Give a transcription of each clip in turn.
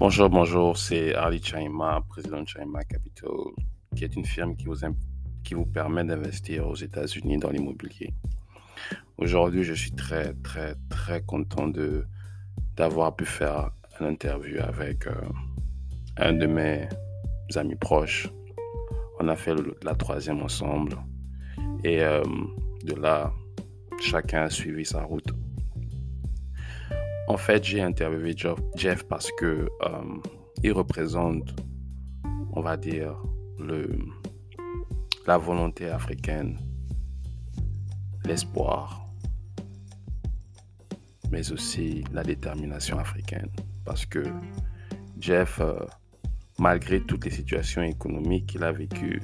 Bonjour, bonjour, c'est Ali Chaima, président de Chaima Capital, qui est une firme qui vous, qui vous permet d'investir aux États-Unis dans l'immobilier. Aujourd'hui, je suis très, très, très content de, d'avoir pu faire une interview avec euh, un de mes amis proches. On a fait la troisième ensemble. Et euh, de là, chacun a suivi sa route. En fait, j'ai interviewé Jeff parce que euh, il représente, on va dire, la volonté africaine, l'espoir, mais aussi la détermination africaine. Parce que Jeff, euh, malgré toutes les situations économiques qu'il a vécues,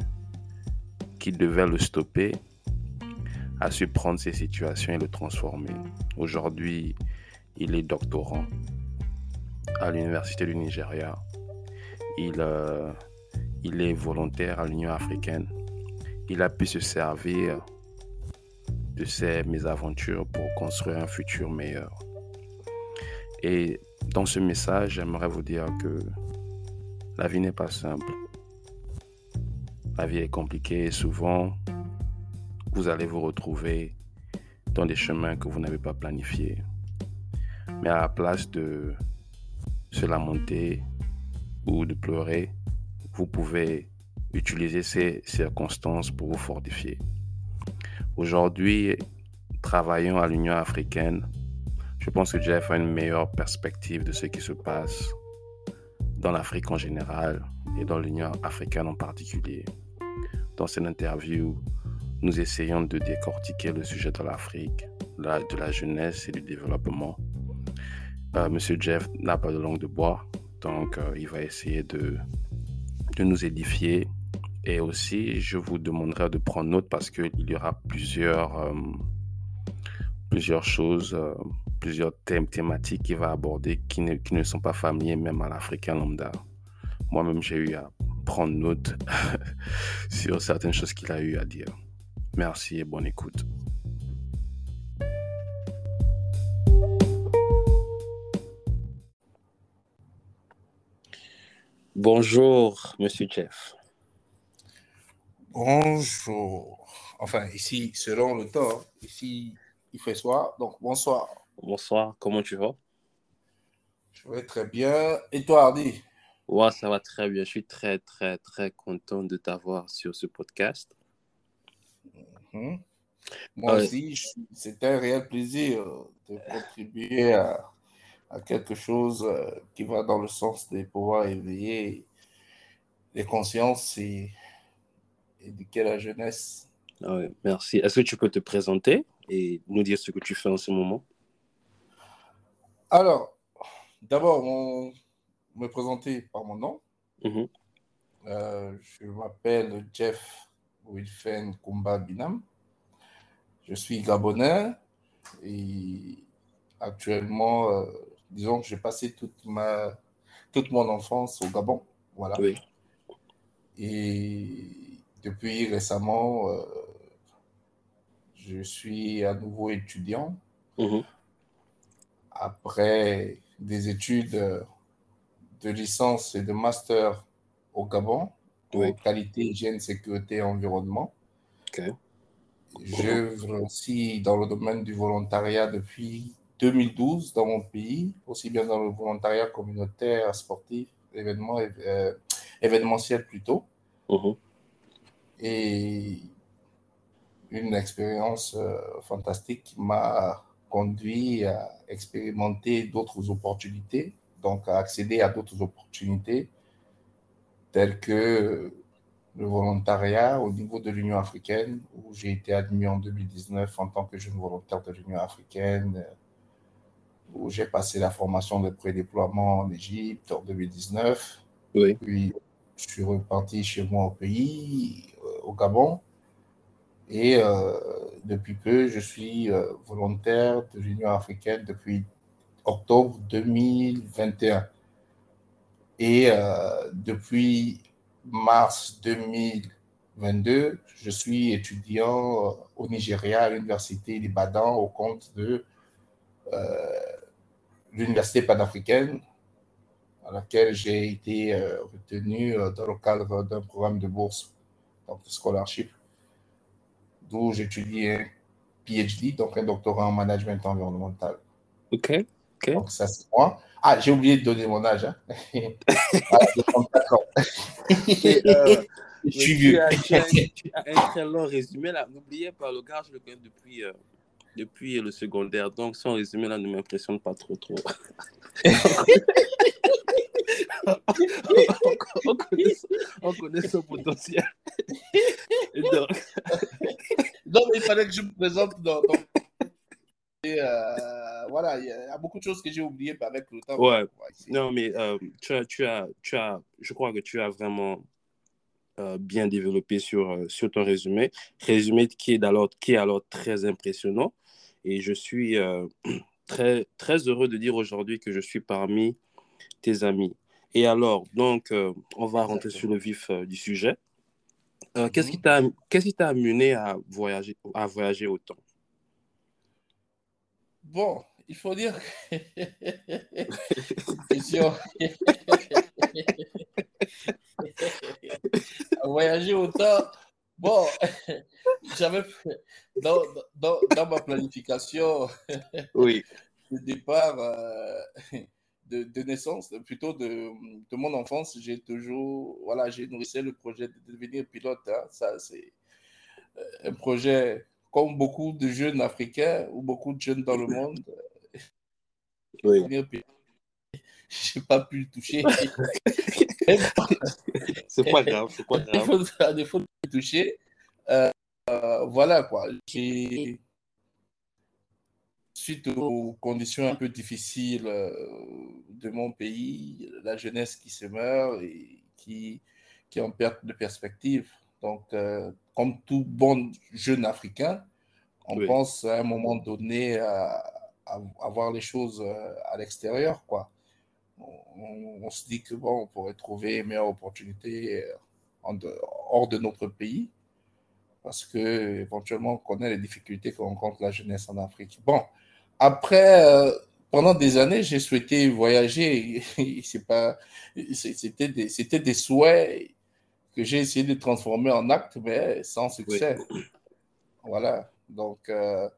qui devaient le stopper, a su prendre ces situations et le transformer. Aujourd'hui, il est doctorant à l'Université du Nigeria. Il, euh, il est volontaire à l'Union africaine. Il a pu se servir de ces mésaventures pour construire un futur meilleur. Et dans ce message, j'aimerais vous dire que la vie n'est pas simple. La vie est compliquée et souvent, vous allez vous retrouver dans des chemins que vous n'avez pas planifiés. Mais à la place de se lamenter ou de pleurer, vous pouvez utiliser ces circonstances pour vous fortifier. Aujourd'hui, travaillons à l'Union africaine. Je pense que Jeff a une meilleure perspective de ce qui se passe dans l'Afrique en général et dans l'Union africaine en particulier. Dans cette interview, nous essayons de décortiquer le sujet de l'Afrique, de la jeunesse et du développement euh, Monsieur Jeff n'a pas de langue de bois, donc euh, il va essayer de, de nous édifier. Et aussi, je vous demanderai de prendre note parce qu'il y aura plusieurs, euh, plusieurs choses, plusieurs thèmes thématiques qu'il va aborder qui ne, qui ne sont pas familiers même à l'Africain lambda. Moi-même, j'ai eu à prendre note sur certaines choses qu'il a eu à dire. Merci et bonne écoute. Bonjour, Monsieur Jeff. Bonjour. Enfin, ici, selon le temps, ici, il fait soir, donc bonsoir. Bonsoir, comment tu vas? Je vais très bien. Et toi, Hardy? Ouais, ça va très bien. Je suis très, très, très content de t'avoir sur ce podcast. Mhm. Moi aussi, c'est un réel plaisir de contribuer à à quelque chose euh, qui va dans le sens de pouvoir éveiller les consciences et, éduquer la jeunesse. Ah merci. Est-ce que tu peux te présenter et nous dire ce que tu fais en ce moment? Alors, d'abord, me présenter par mon nom. Mhm. Euh, je m'appelle Jeff Wilfen Kumba Binam. Je suis gabonais et actuellement, euh, disons que j'ai passé toute, ma, toute mon enfance au Gabon. Voilà. Et depuis récemment, euh, je suis à nouveau étudiant. Mhm. Après des études de licence et de master au Gabon, en qualité, hygiène, sécurité et environnement. Je aussi dans le domaine du volontariat depuis 2012 dans mon pays, aussi bien dans le volontariat communautaire, sportif, événement, euh, événementiel plutôt. Uh-huh. Et une expérience euh, fantastique qui m'a conduit à expérimenter d'autres opportunités, donc à accéder à d'autres opportunités telles que le volontariat au niveau de l'Union africaine, où j'ai été admis en 2019 en tant que jeune volontaire de l'Union africaine où j'ai passé la formation de pré-déploiement en Égypte en 2019. Oui. Puis, je suis reparti chez moi au pays, euh, au Gabon. Et euh, depuis peu, je suis euh, volontaire de l'Union africaine depuis octobre 2021. Et depuis mars 2022, je suis étudiant au Nigeria à l'Université d'Ibadan au compte de l'Université panafricaine à laquelle j'ai été retenu dans le cadre d'un programme de bourse, donc de scholarship, d'où j'étudie un PhD, donc un doctorat en management environnemental. OK. ok. Donc, ça, c'est moi. Ah, j'ai oublié de donner mon âge. Hein. je suis vieux. Tu as, un très long résumé là. N'oubliez pas, le gars, je le connais depuis, euh, depuis le secondaire. Donc, son résumé là ne m'impressionne pas trop, trop. on, connaît, on, connaît, son potentiel. Donc... non, mais il fallait que je me présente dans, euh, voilà, il y a beaucoup de choses que j'ai oubliées avec le temps. Ouais. Non, mais euh, tu, as, tu, as, tu as, je crois que tu as vraiment euh, bien développé sur, sur ton résumé. Résumé qui est, alors, qui est alors très impressionnant. Et je suis très, très heureux de dire aujourd'hui que je suis parmi tes amis. Et alors, donc, on va rentrer sur le vif du sujet. Qu'est-ce qui mhm. t'a amené à voyager, à voyager autant? Bon, il faut dire que voyager autant. Bon, j'avais dans, dans, dans, ma planification oui. de départ euh, de, de, naissance, plutôt de, de mon enfance, j'ai toujours, voilà, j'ai nourrissé le projet de devenir pilote. Hein. Ça, c'est euh, un projet comme beaucoup de jeunes africains ou beaucoup de jeunes dans le monde, oui. je n'ai pas pu le toucher. c'est pas grave, c'est pas grave. À défaut de le toucher, euh, voilà quoi. Suite aux conditions un peu difficiles euh, de mon pays, la jeunesse qui se meurt et qui, qui est en perte de perspective. Donc, euh, comme tout bon jeune africain, on pense à un moment donné à, voir les choses euh, à l'extérieur, quoi. On, se dit que bon, on pourrait trouver une meilleure opportunité en hors de notre pays, parce que éventuellement on connaît les difficultés que rencontre la jeunesse en Afrique. Bon, après, euh, pendant des années, j'ai souhaité voyager. C'est pas, c'était des, c'était des souhaits que j'ai essayé de transformer en actes, mais sans succès. Voilà. Donc, euh,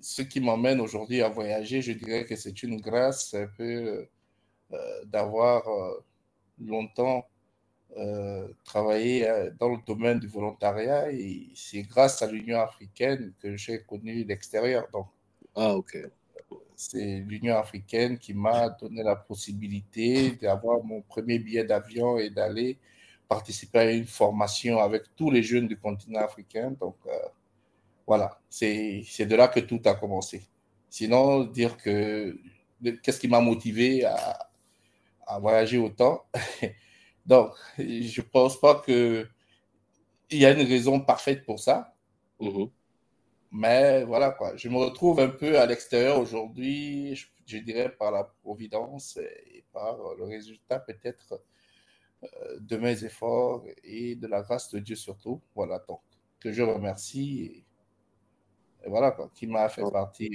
ce qui m'emmène aujourd'hui à voyager, je dirais que c'est une grâce un peu euh, d'avoir euh, longtemps travaillé dans le domaine du volontariat et c'est grâce à l'Union africaine que j'ai connu l'extérieur. Donc, ah, ok. C'est l'Union africaine qui m'a donné la possibilité d'avoir mon premier billet d'avion et d'aller participer à une formation avec tous les jeunes du continent africain. Donc, voilà, c'est de là que tout a commencé. Sinon, dire que qu'est-ce qui m'a motivé à, à, voyager autant Donc, je ne pense pas qu'il y a une raison parfaite pour ça. Mm-hmm. Mais voilà, quoi. Je me retrouve un peu à l'extérieur aujourd'hui, je, dirais par la providence et par le résultat peut-être euh, de mes efforts et de la grâce de Dieu surtout. Voilà, donc, que je remercie voilà, quoi, qui m'a fait partir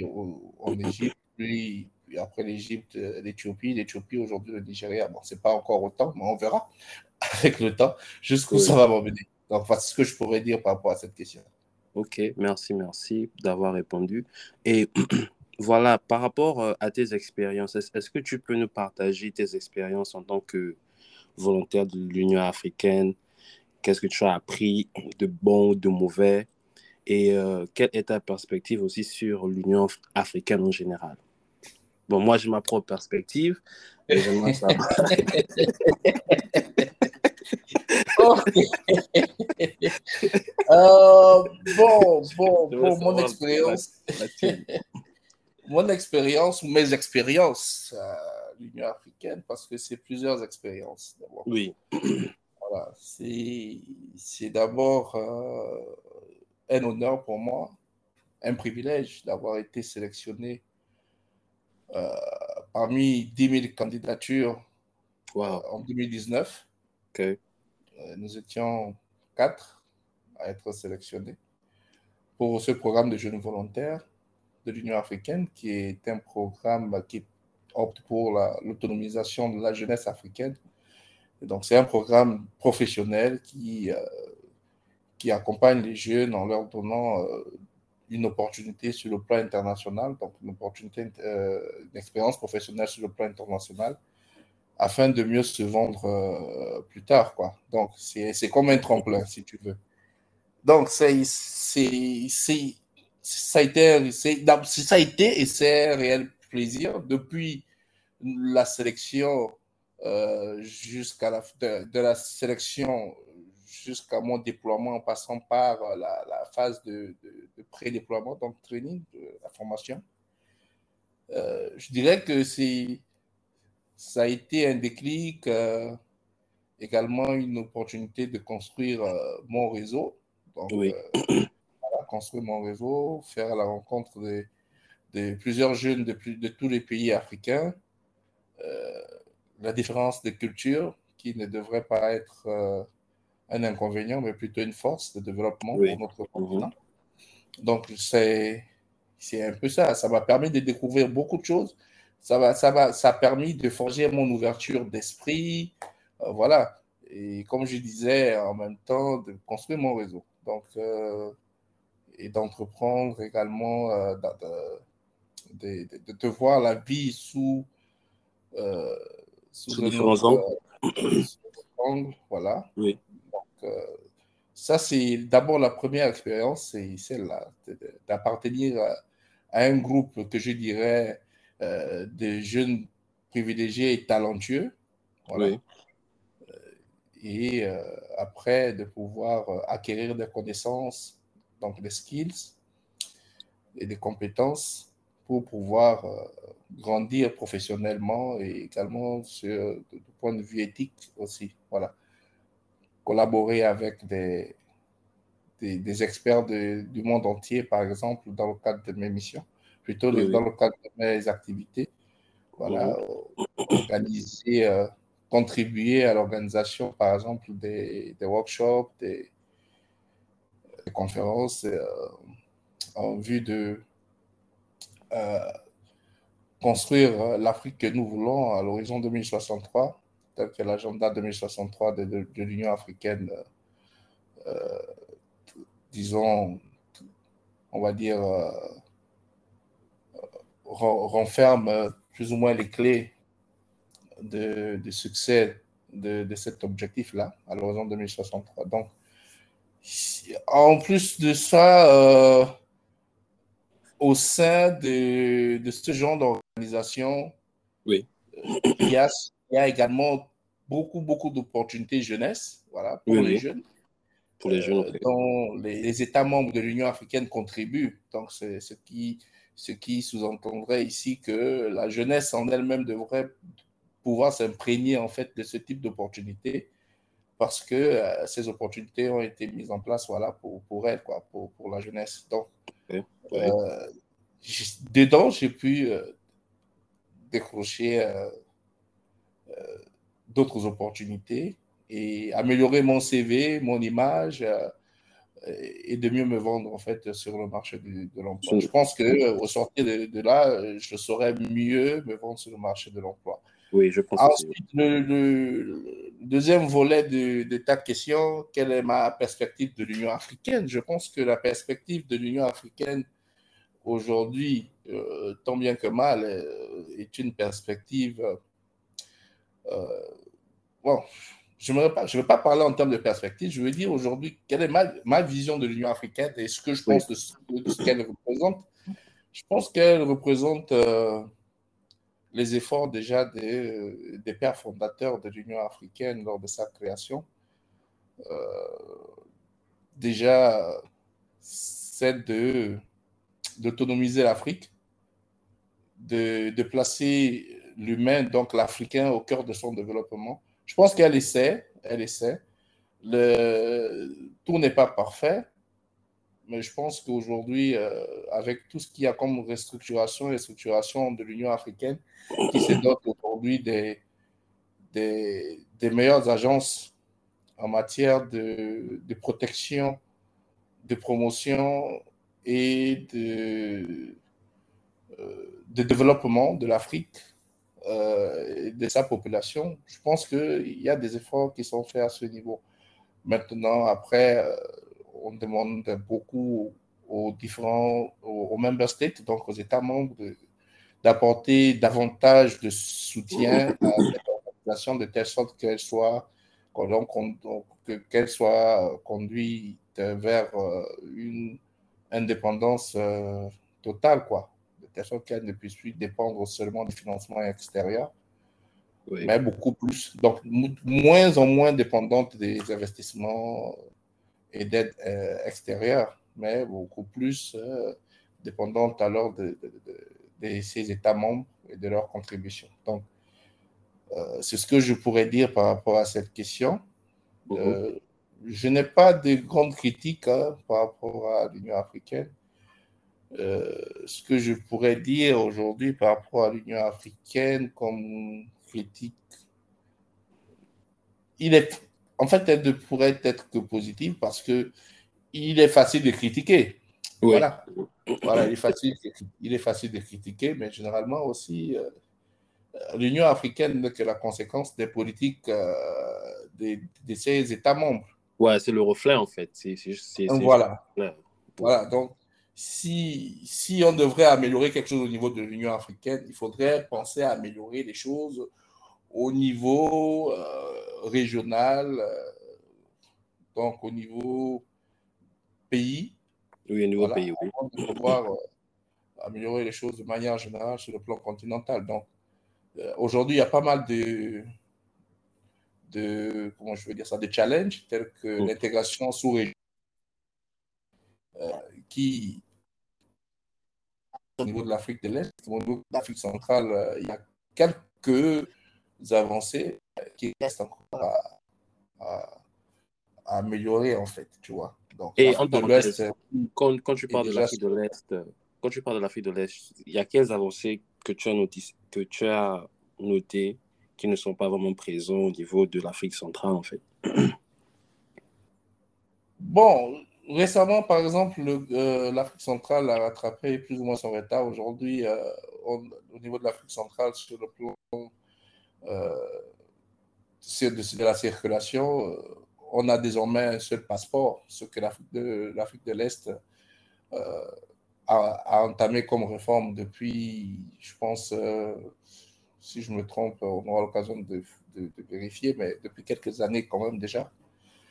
en Égypte, puis, après l'Égypte, euh, l'Éthiopie, l'Éthiopie aujourd'hui, le Nigeria. Bon, c'est pas encore autant, mais on verra avec le temps jusqu'où ça va m'emmener. Donc, voilà ce que je pourrais dire par rapport à cette question. Ok, merci, merci d'avoir répondu. Et voilà, par rapport euh, à tes expériences, est-ce que tu peux nous partager tes expériences en tant que volontaire de l'Union africaine? Qu'est-ce que tu as appris de bon ou de mauvais? Et euh, quelle est ta perspective aussi sur l'Union africaine en général? Bon, moi, j'ai ma propre perspective. Et j'aimerais savoir. Euh, bon, bon, bon, mon expérience. mon expérience ou mes expériences à l'Union africaine, parce que c'est plusieurs expériences d'abord. Oui. Voilà, c'est d'abord euh, un honneur pour moi, un privilège d'avoir été sélectionné parmi 10 000 candidatures euh, en 2019. Euh, nous étions quatre à être sélectionnés pour ce programme de jeunes volontaires de l'Union africaine, qui est un programme qui opte pour l'autonomisation de la jeunesse africaine. donc, c'est un programme professionnel qui, qui accompagne les jeunes en leur donnant une opportunité sur le plan international, donc une opportunité, une expérience professionnelle sur le plan international, afin de mieux se vendre plus tard. Quoi. Donc, c'est comme un tremplin, si tu veux. Donc, c'est ça a été, ça a été et c'est un réel plaisir depuis la sélection euh, jusqu'à la de, la sélection jusqu'à mon déploiement en passant par la, phase de, pré-déploiement, donc training, de la formation. Euh, je dirais que c'est ça a été un déclic, euh, également une opportunité de construire mon réseau. Donc, oui construire mon réseau, faire la rencontre de, plusieurs jeunes de, de, tous les pays africains, euh, la différence de culture qui ne devrait pas être euh, un inconvénient, mais plutôt une force de développement pour notre continent. Mhm. Donc, c'est un peu ça. Ça m'a permis de découvrir beaucoup de choses. Ça, va, ça, va, ça a permis de forger mon ouverture d'esprit. Euh, voilà. Et comme je disais, en même temps, de construire mon réseau. Donc, et d'entreprendre également, euh, de, de, de, voir la vie sous, euh, sous, différents angles. Voilà. Oui. Donc, euh, ça, c'est d'abord la première expérience, c'est celle-là, d'appartenir à, un groupe que je dirais de jeunes privilégiés et talentueux. Voilà. Oui. Et après, de pouvoir acquérir des connaissances donc des skills et des compétences pour pouvoir euh, grandir professionnellement et également sur, du point de vue éthique aussi. Voilà. Collaborer avec des, des, experts du monde entier, par exemple, dans le cadre de mes missions, plutôt dans le cadre de mes activités. Voilà, organiser, euh, contribuer à l'organisation, par exemple, des, des workshops, des, conférences euh, en vue de euh, construire l'Afrique que nous voulons à l'horizon 2063, tel que l'agenda 2063 de, l'Union africaine, euh, disons, on va dire, renferme plus ou moins les clés de, succès de, de cet objectif-là à l'horizon 2063. Donc, en plus de ça, euh, au sein de, de, ce genre d'organisation, oui. il, y a, il y a également beaucoup, beaucoup d'opportunités jeunesse voilà, pour les jeunes. Pour les jeunes. Euh, dont les, États membres de l'Union africaine contribuent. Donc, c'est ce qui, ce qui sous-entendrait ici que la jeunesse en elle-même devrait pouvoir s'imprégner en fait de ce type d'opportunités parce que euh, ces opportunités ont été mises en place voilà, pour, pour elle, quoi, pour, pour la jeunesse. Donc, euh, dedans, j'ai pu décrocher d'autres opportunités et améliorer mon CV, mon image et de mieux me vendre en fait sur le marché de, l'emploi. Je pense que au sortir de, de, là, je saurais mieux me vendre sur le marché de l'emploi. Oui, je pense Ensuite, le, deuxième volet de, ta question, quelle est ma perspective de l'Union africaine? Je pense que la perspective de l'Union africaine aujourd'hui, euh, tant bien que mal, euh, est une perspective. Euh, bon, je ne veux pas parler en termes de perspective, je veux dire aujourd'hui quelle est ma, ma vision de l'Union africaine et ce que je pense de, ce qu'elle représente. Je pense qu'elle représente les efforts déjà des, des pères fondateurs de l'Union africaine lors de sa création. Euh, déjà, c'est de d'autonomiser l'Afrique, de, de, placer l'humain, donc l'Africain, au cœur de son développement. Je pense qu'elle essaie, elle essaie. Tout n'est pas parfait, mais je pense qu'aujourd'hui, euh, avec tout ce qu'il y a comme restructuration et structuration de l'Union africaine, qui se dote aujourd'hui des, meilleures agences en matière de, protection, de promotion et de, euh, de développement de l'Afrique, de sa population. Je pense qu'il y a des efforts qui sont faits à ce niveau. Maintenant, après, on demande beaucoup aux différents, aux, member states, donc aux États membres, d'apporter davantage de soutien à cette organisation de telle sorte qu'elle soit, qu'elle soit conduite vers euh, une indépendance euh, totale, quoi, telle sorte qu'elle ne puisse plus dépendre seulement du financement extérieur, mais beaucoup plus, donc moins en moins dépendante des investissements et d'aide euh, extérieure, mais beaucoup plus euh, dépendante alors de, de, ces États membres et de leurs contributions. Donc, euh, c'est ce que je pourrais dire par rapport à cette question. Mhm. je n'ai pas de grandes critiques hein, par rapport à l'Union africaine. Ce que je pourrais dire aujourd'hui par rapport à l'Union africaine comme critique, il est en fait, elle ne pourrait être que positive parce que il est facile de critiquer. Voilà. voilà il, est facile, il est facile de critiquer, mais généralement aussi, euh, l'Union africaine n'est que la conséquence des politiques euh, de, ses États membres. Ouais, c'est le reflet en fait. voilà. Voilà. Donc, si, si on devrait améliorer quelque chose au niveau de l'Union africaine, il faudrait penser à améliorer les choses au niveau euh, régional, euh, donc au niveau pays. Oui, au niveau pays, oui. De pouvoir euh, améliorer les choses de manière générale sur le plan continental. Donc, aujourd'hui, il y a pas mal de, de, comment je veux dire ça, de challenges tels que mm. l'intégration sous-région qui, au niveau de l'Afrique de l'Est, au niveau de l'Afrique centrale, il y a quelques avancées qui restent encore à, améliorer, en fait, tu vois. Donc, Et en de l'Ouest, quand, quand, tu parles de l'Afrique de l'Est, quand tu parles de l'Afrique de l'Est, il y a quelles avancées que tu as notées, que tu as noté qui ne sont pas vraiment présents au niveau de l'Afrique centrale, en fait? Bon, récemment, par exemple, euh, l'Afrique centrale a rattrapé plus ou moins son retard. Aujourd'hui, euh, au niveau de l'Afrique centrale, sur le plan euh, de, la circulation, on a désormais un seul passeport, ce que l'Afrique de, l'Est a, entamé comme réforme depuis, je pense, si je me trompe, on aura l'occasion de, vérifier, mais depuis quelques années quand même déjà.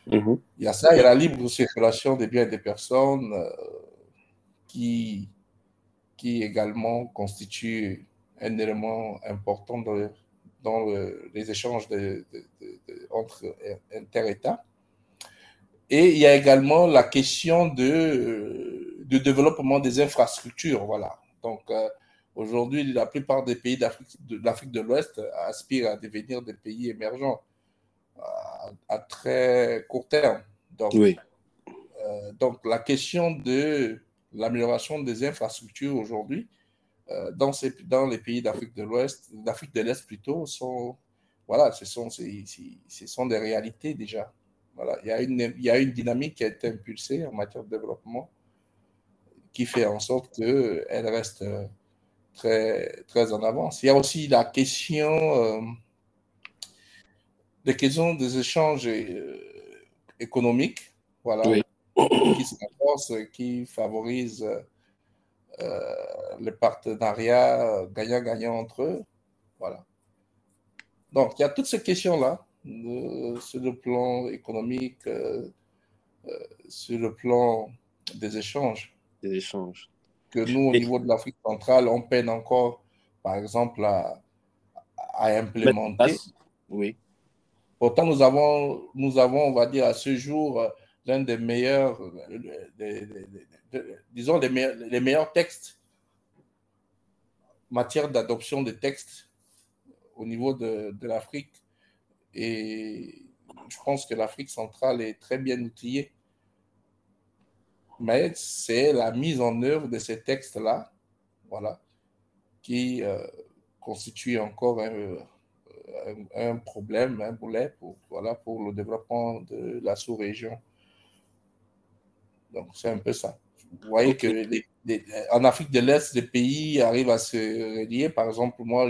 Mhm. Il y a ça, il y a la libre circulation des biens et des personnes qui, qui également constitue un élément important de, dans les échanges entre inter-États. Et il y a également la question de, de développement des infrastructures. Voilà. Donc, euh, aujourd'hui, la plupart des pays d'Afrique de l'Ouest aspirent à devenir des pays émergents à, très court terme. Donc, oui. Euh, donc, la question de l'amélioration des infrastructures aujourd'hui euh, dans, ces, dans les pays d'Afrique de l'Ouest, d'Afrique de l'Est plutôt, sont, voilà, ce sont, ce sont des réalités déjà. Voilà, il y, a une, il y a une dynamique qui a été impulsée en matière de développement qui fait en sorte qu'elle reste euh, très, très en avance. Il y a aussi la question euh, des questions des échanges économiques, voilà, qui se qui favorisent euh, les partenariats gagnant-gagnant entre eux. Voilà. Donc, il y a toutes ces questions-là, sur le plan économique, euh, euh, sur le plan des échanges. Des échanges. Que nous, au niveau de l'Afrique centrale, on peine encore, par exemple, à, à implémenter. Oui. Pourtant, nous avons, nous avons, on va dire, à ce jour, l'un des meilleurs, des, disons, les, meilleurs textes en matière d'adoption des textes au niveau de, de l'Afrique. Et je pense que l'Afrique centrale est très bien outillée. Mais c'est la mise en œuvre de ces textes-là, voilà, qui euh, constitue encore un, un, problème, un boulet pour, voilà, pour le développement de la sous-région. Donc, c'est un peu ça. Vous voyez que en Afrique de l'Est, les pays arrivent à se relier. Par exemple, moi,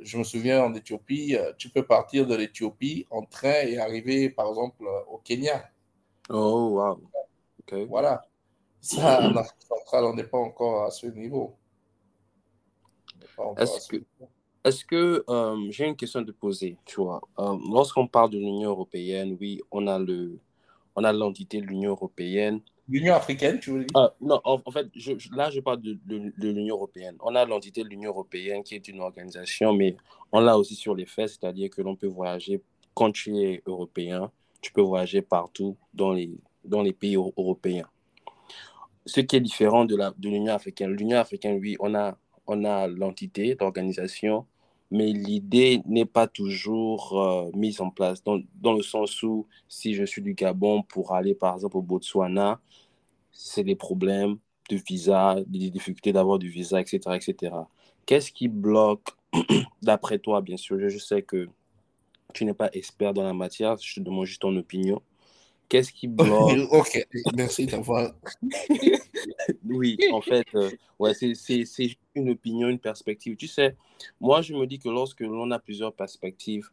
Je me souviens en Éthiopie, tu peux partir de l'Éthiopie en train et arriver, par exemple, au Kenya. Oh, wow. Voilà. Ça, en Afrique centrale, on n'est pas encore à ce niveau. Est-ce que, est que euh, j'ai une question à te poser, tu vois, euh, lorsqu'on parle de l'Union européenne, oui, on a le, on a l'entité de l'Union européenne. L'Union africaine, tu veux dire? Ah, Non, en, fait, je, là, je parle de, de, l'Union européenne. On a l'entité de l'Union européenne qui est une organisation, mais on l'a aussi sur les faits, c'est-à-dire que l'on peut voyager quand tu es européen, tu peux voyager partout dans les, dans les pays européens. Ce qui est différent de l'Union de africaine. L'Union africaine, oui, on a, on a l'entité, l'organisation, mais l'idée n'est pas toujours euh, mise en place, dans, dans, le sens où si je suis du Gabon pour aller par exemple au Botswana, c'est des problèmes de visa, des difficultés d'avoir du visa, etc. etc. Qu'est-ce qui bloque, d'après toi, bien sûr, je sais que tu n'es pas expert dans la matière, je te demande juste ton opinion. Qu'est-ce qui bloque Ok, merci d'avoir. oui, en fait, euh, ouais, c'est une opinion, une perspective. Tu sais, moi, je me dis que lorsque l'on a plusieurs perspectives,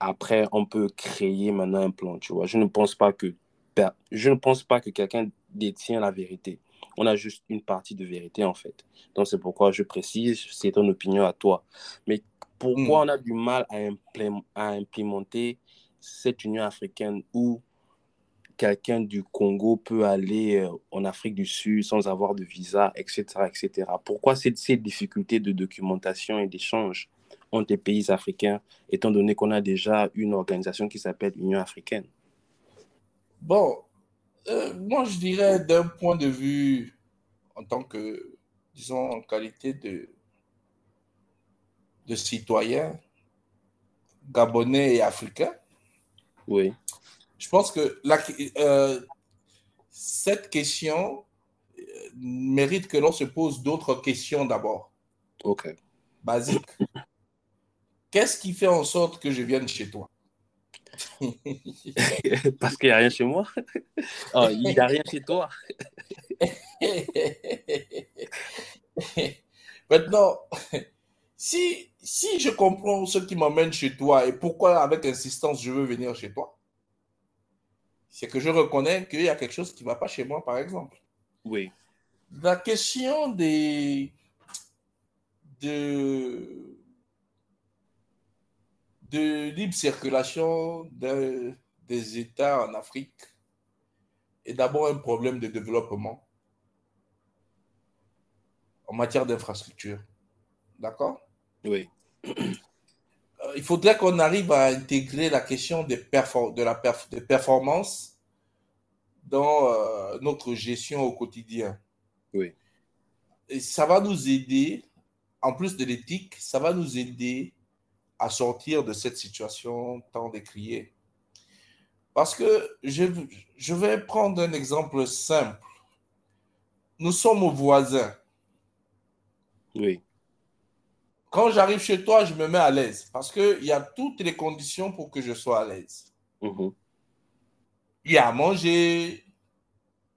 après, on peut créer maintenant un plan, tu vois. Je ne pense pas que, je ne pense pas que quelqu'un détient la vérité. On a juste une partie de vérité, en fait. Donc, c'est pourquoi je précise, c'est ton opinion à toi. Mais pourquoi hmm. on a du mal à, à implémenter cette Union africaine où quelqu'un du Congo peut aller euh, en Afrique du Sud sans avoir de visa, etc. etc. Pourquoi ces, ces difficultés de documentation et d'échange entre les pays africains, étant donné qu'on a déjà une organisation qui s'appelle Union africaine? Bon, euh, moi je dirais d'un point de vue en tant que, disons, en qualité de, de citoyen gabonais et africain. Oui je pense que la, euh, cette question euh, mérite que l'on se pose d'autres questions d'abord. OK. Basique. Qu'est-ce qui fait en sorte que je vienne chez toi? Parce qu'il n'y a rien chez moi. Oh, il n'y a rien chez toi. Maintenant, si, si je comprends ce qui m'emmène chez toi et pourquoi avec insistance je veux venir chez toi, c'est que je reconnais qu'il y a quelque chose qui ne va pas chez moi, par exemple. Oui. La question des, de, de libre circulation des États en Afrique est d'abord un problème de développement en matière d'infrastructure. D'accord? Oui. Euh, il faudrait qu'on arrive à intégrer la question des, de la des performances dans euh, notre gestion au quotidien. Oui. Et ça va nous aider, en plus de l'éthique, ça va nous aider à sortir de cette situation tant décriée. Parce que je, je vais prendre un exemple simple. Nous sommes voisins. Oui. Quand j'arrive chez toi, je me mets à l'aise parce qu'il y a toutes les conditions pour que je sois à l'aise. Mhm. Il y a à manger,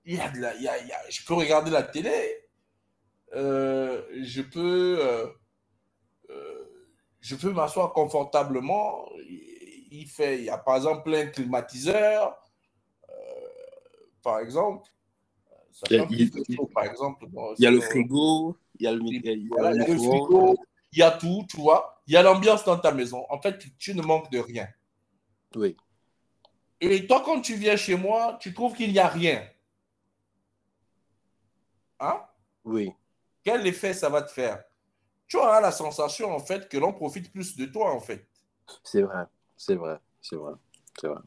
il y a de la, il y a, je peux regarder la télé, euh, je peux, euh, euh, je peux m'asseoir confortablement. Il, fait, il y a par exemple plein de climatiseurs, par exemple. il, par exemple. il y a le frigo, il y a le, il y a le frigo, il y a tout, tu vois. Il y a l'ambiance dans ta maison. En fait, tu, ne manques de rien. Oui. Et toi, quand tu viens chez moi, tu trouves qu'il n'y a rien. Hein? Oui. Quel effet ça va te faire? Tu auras la sensation, en fait, que l'on profite plus de toi, en fait. C'est vrai, c'est vrai, c'est vrai, c'est vrai.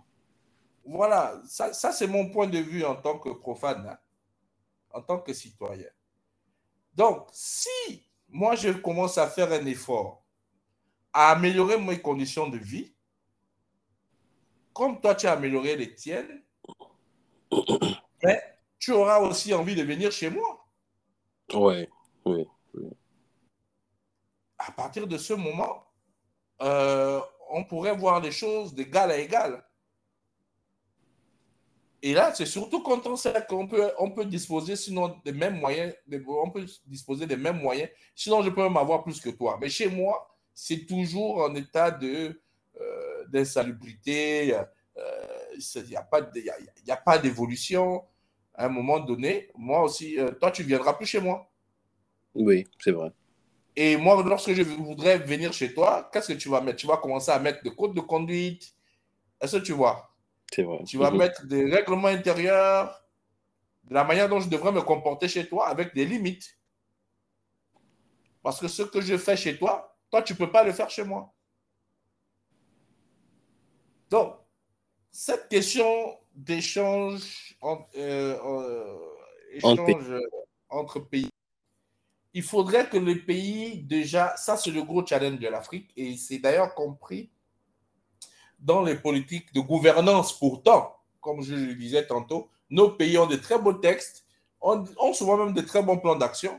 Voilà, ça, ça c'est mon point de vue en tant que profane, hein. en tant que citoyen. Donc, si moi, je commence à faire un effort, à améliorer mes conditions de vie, comme toi, tu as amélioré les tiennes, mais tu auras aussi envie de venir chez moi. Oui, oui, oui. À partir de ce moment, euh, on pourrait voir les choses d'égal à égal. Et là, c'est surtout quand on sait qu'on peut, on peut disposer sinon des mêmes moyens, on peut disposer des mêmes moyens. Sinon, je peux même avoir plus que toi. Mais chez moi, c'est toujours en état de, euh, d'insalubrité. Il n'y a pas, a, pas d'évolution. À un moment donné, moi aussi, toi, tu ne viendras plus chez moi. Oui, c'est vrai. Et moi, lorsque je voudrais venir chez toi, qu'est-ce que tu vas mettre? Tu vas commencer à mettre des codes de conduite. Est-ce que tu vois? Vrai. Tu vas mettre des règlements intérieurs, de la manière dont je devrais me comporter chez toi avec des limites. Parce que ce que je fais chez toi, toi, tu ne peux pas le faire chez moi. Donc, cette question d'échange euh, euh, entre pays il faudrait que le pays, déjà, ça c'est le gros challenge de l'Afrique, et c'est d'ailleurs compris dans les politiques de gouvernance. Pourtant, comme je le disais tantôt, nos pays ont de très beaux textes, ont, ont souvent même de très bons plans d'action,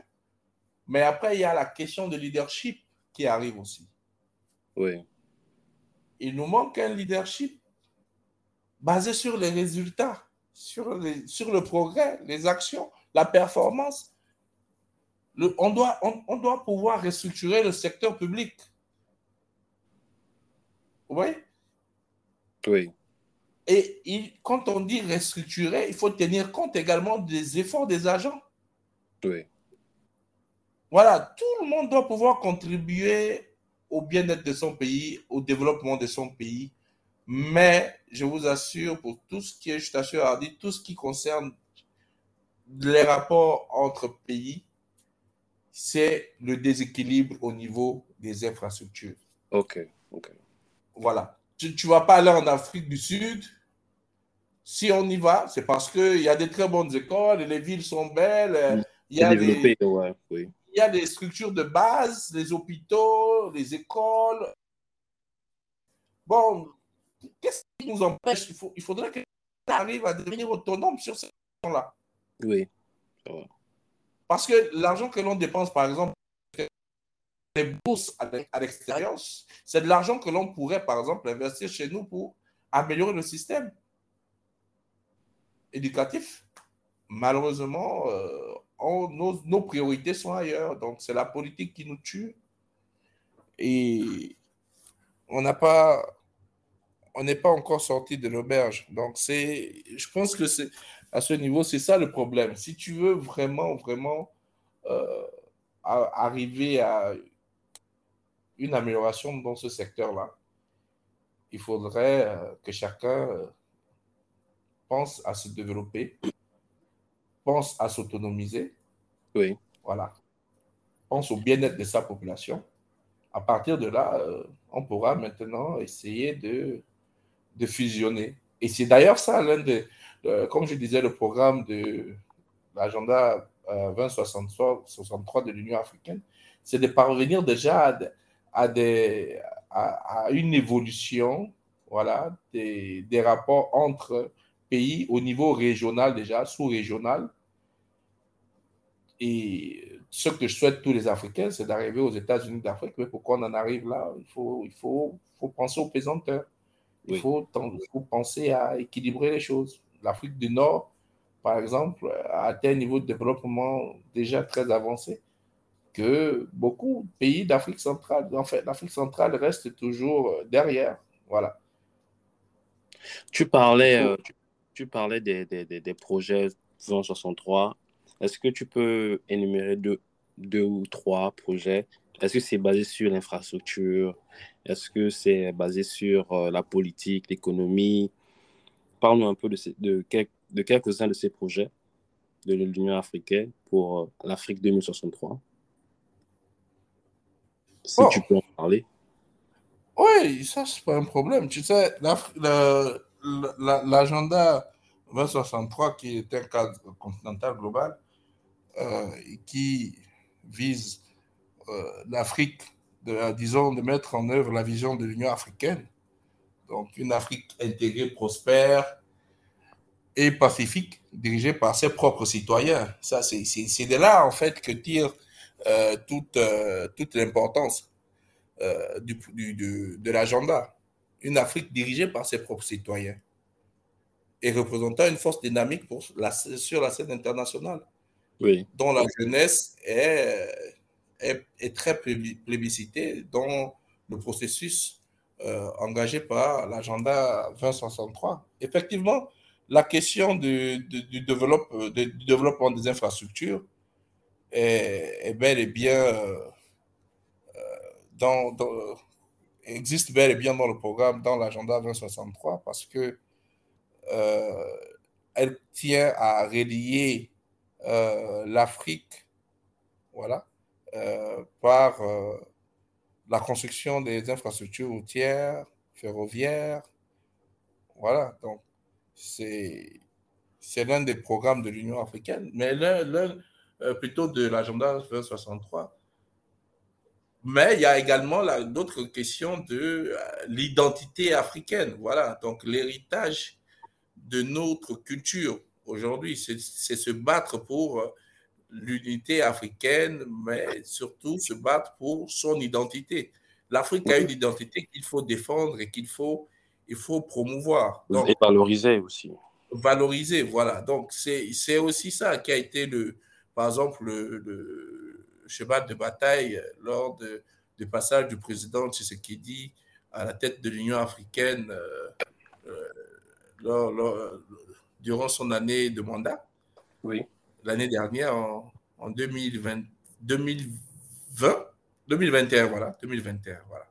mais après, il y a la question de leadership qui arrive aussi. Oui. Il nous manque un leadership basé sur les résultats, sur, les, sur le progrès, les actions, la performance on, doit, on, doit pouvoir restructurer le secteur public. Vous voyez? Oui. Et quand on dit restructurer, il faut tenir compte également des efforts des agents. Oui. Voilà, tout le monde doit pouvoir contribuer au bien-être de son pays, au développement de son pays. Mais je vous assure, pour tout ce qui est, je t'assure, dire, tout ce qui concerne les rapports entre pays, c'est le déséquilibre au niveau des infrastructures. OK, OK. Voilà. Tu ne vas pas aller en Afrique du Sud. Si on y va, c'est parce qu'il y a des très bonnes écoles, les villes sont belles. Il y, a des, il y a des structures de base, les hôpitaux, les écoles. Bon, qu'est-ce qui nous empêche? Il, faut, il faudrait qu'on arrive à devenir autonome sur ces questions-là. Oui, parce que l'argent que l'on dépense, par exemple, les bourses à l'extérieur, c'est de l'argent que l'on pourrait, par exemple, investir chez nous pour améliorer le système éducatif. Malheureusement, euh, nos, nos, priorités sont ailleurs. Donc, c'est la politique qui nous tue. Et on n'a pas. On n'est pas encore sorti de l'auberge. Donc, c'est, je pense que c'est, à ce niveau. C'est ça le problème. Si tu veux vraiment, vraiment euh, arriver à une amélioration dans ce secteur-là, il faudrait euh, que chacun euh, pense à se développer, pense à s'autonomiser. Oui. Voilà. Pense au bien-être de sa population. À partir de là, on pourra maintenant essayer de, de fusionner. Et c'est d'ailleurs ça l'un des, euh, comme je disais, le programme de l'agenda 2063 euh, de l'Union africaine, c'est de parvenir déjà à, des, à, une évolution voilà, des, des, rapports entre pays au niveau régional déjà, sous-régional. Et ce que je souhaite tous les Africains, c'est d'arriver aux États-Unis d'Afrique. Mais pourquoi on en arrive là? Il faut, il faut, faut penser aux pesanteurs. Il, faut, il faut penser à équilibrer les choses l'Afrique du Nord, par exemple, a atteint un niveau de développement déjà très avancé que beaucoup de pays d'Afrique centrale. En fait, l'Afrique centrale reste toujours derrière. Voilà. Tu parlais, euh, tu, parlais des, des, des, projets 2063. Est-ce que tu peux énumérer deux, deux ou trois projets? Est-ce que c'est basé sur l'infrastructure? Est-ce que c'est basé sur euh, la politique, l'économie? Parle-nous un peu de, de, de quelques-uns de ces projets de l'Union africaine pour euh, l'Afrique 2063. Si tu peux en parler. Oui, ça, c'est pas un problème. Tu sais, l'agenda 2063, qui est un cadre continental global, euh, qui vise euh, l'Afrique, disons, de mettre en œuvre la vision de l'Union africaine, donc, une Afrique intégrée, prospère et pacifique, dirigée par ses propres citoyens. Ça, c'est de là, en fait, que tire toute, euh, toute l'importance euh, du, du, de, l'agenda. Une Afrique dirigée par ses propres citoyens et représentant une force dynamique pour la, sur la scène internationale, oui. dont la jeunesse est, est, est très plébiscitée, dont le processus engagé par l'agenda 2063. Effectivement, la question du, du, développement des infrastructures est, bel et bien dans, existe bel et bien dans le programme, dans l'agenda 2063, parce que elle tient à relier euh, l'Afrique, voilà, euh, par euh, la construction des infrastructures routières, ferroviaires, voilà. Donc, c'est c'est l'un des programmes de l'Union africaine, mais l'un plutôt de l'agenda 2063. Mais il y a également d'autres questions de l'identité africaine. Voilà, donc l'héritage de notre culture aujourd'hui. C'est se battre pour euh, l'unité africaine, mais surtout se battre pour son identité. L'Afrique a une identité qu'il faut défendre et qu'il faut, il faut promouvoir. Donc, et valoriser aussi. Valoriser, voilà. Donc, c'est aussi ça qui a été, le, par exemple, le, cheval de bataille lors de, du passage du président Tshisekedi à la tête de l'Union africaine. Euh, euh, durant son année de mandat. Oui. L'année dernière, en, 2020, 2020, 2021, voilà, 2021, voilà.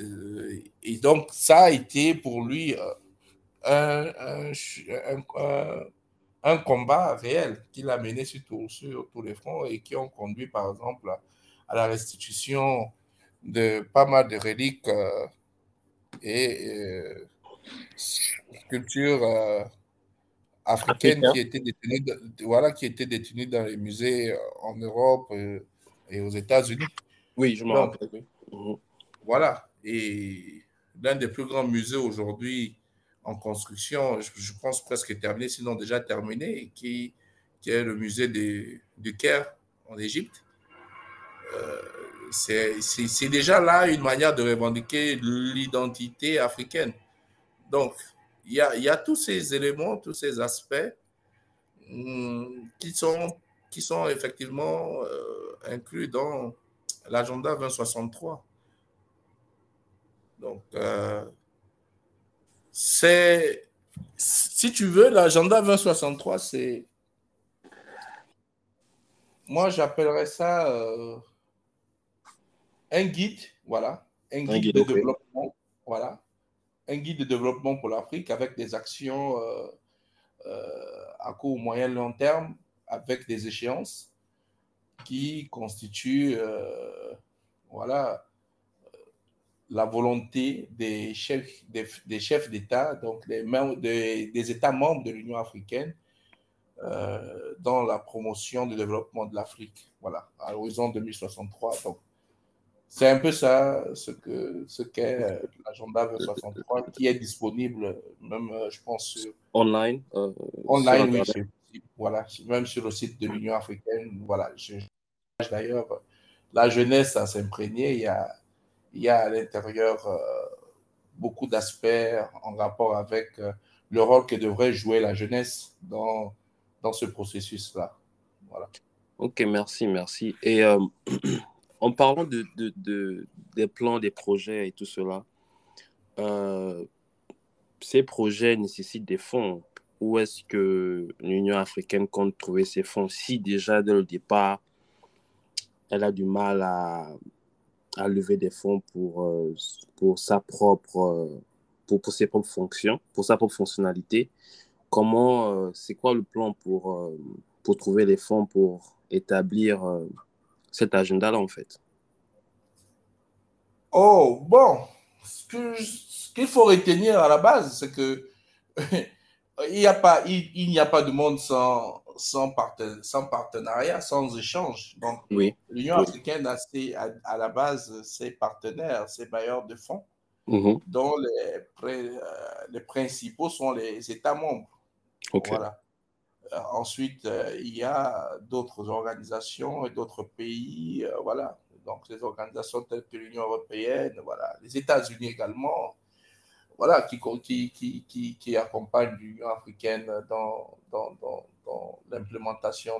Euh, et donc, ça a été pour lui euh, un, un, combat réel qu'il a mené sur, sur, tous les fronts et qui ont conduit, par exemple, à la restitution de pas mal de reliques euh, et sculptures euh, africaines qui étaient, détenues, voilà, qui étaient détenues dans les musées euh, en Europe euh, et aux États-Unis. Oui, je me rappelle. Mhm. Voilà. Et l'un des plus grands musées aujourd'hui en construction, je, pense presque terminé, sinon déjà terminé, qui, est le musée de, du Caire en Égypte. c'est déjà là une manière de revendiquer l'identité africaine. Donc, il y a, tous ces éléments, tous ces aspects hum, qui, sont, qui sont effectivement euh, inclus dans l'agenda 2063. Donc, euh, c'est, si tu veux, l'agenda 2063, c'est, moi j'appellerais ça euh, un guide, voilà, un guide, de développement, voilà, un guide de développement pour l'Afrique avec des actions euh, euh, à court, moyen, long terme, avec des échéances qui constituent voilà, la volonté des chefs des, chefs d'État, donc des, des, États membres de l'Union africaine, dans la promotion du développement de l'Afrique, voilà, à l'horizon 2063. Donc, c'est un peu ça ce que ce qu'est euh, l'agenda 2063 qui est disponible même euh, je pense sur online euh, online oui. Voilà même sur le site de l'Union africaine. Voilà je, d'ailleurs la jeunesse à s'imprégner il y a il y a à l'intérieur beaucoup d'aspects en rapport avec le rôle que devrait jouer la jeunesse dans dans ce processus là voilà. Ok merci merci. Et en parlant de, de, des plans, des projets et tout cela, euh, ces projets nécessitent des fonds. Où est-ce que l'Union africaine compte trouver ces fonds si déjà dès le départ, elle a du mal à, à lever des fonds pour, euh, pour, sa propre, euh, pour, pour, ses propres fonctions, pour sa propre fonctionnalité. Comment, c'est quoi le plan pour, pour trouver les fonds pour établir cet agenda-là, en fait? Oh, bon, ce qu'il faut retenir à la base, c'est que il n'y a, pas, il, n'y a pas de monde sans, sans, sans partenariat, sans échange. Donc, oui. l'Union africaine a à la base ses partenaires, ses bailleurs de fonds, mm-hmm. dont les, euh, les principaux sont les États membres. Voilà. Euh, ensuite, euh, il y a d'autres organisations et d'autres pays, euh, voilà. Donc, les organisations telles que l'Union européenne, voilà, les États-Unis également, voilà, qui, qui, qui, qui, accompagnent l'Union africaine dans, dans, dans, l'implémentation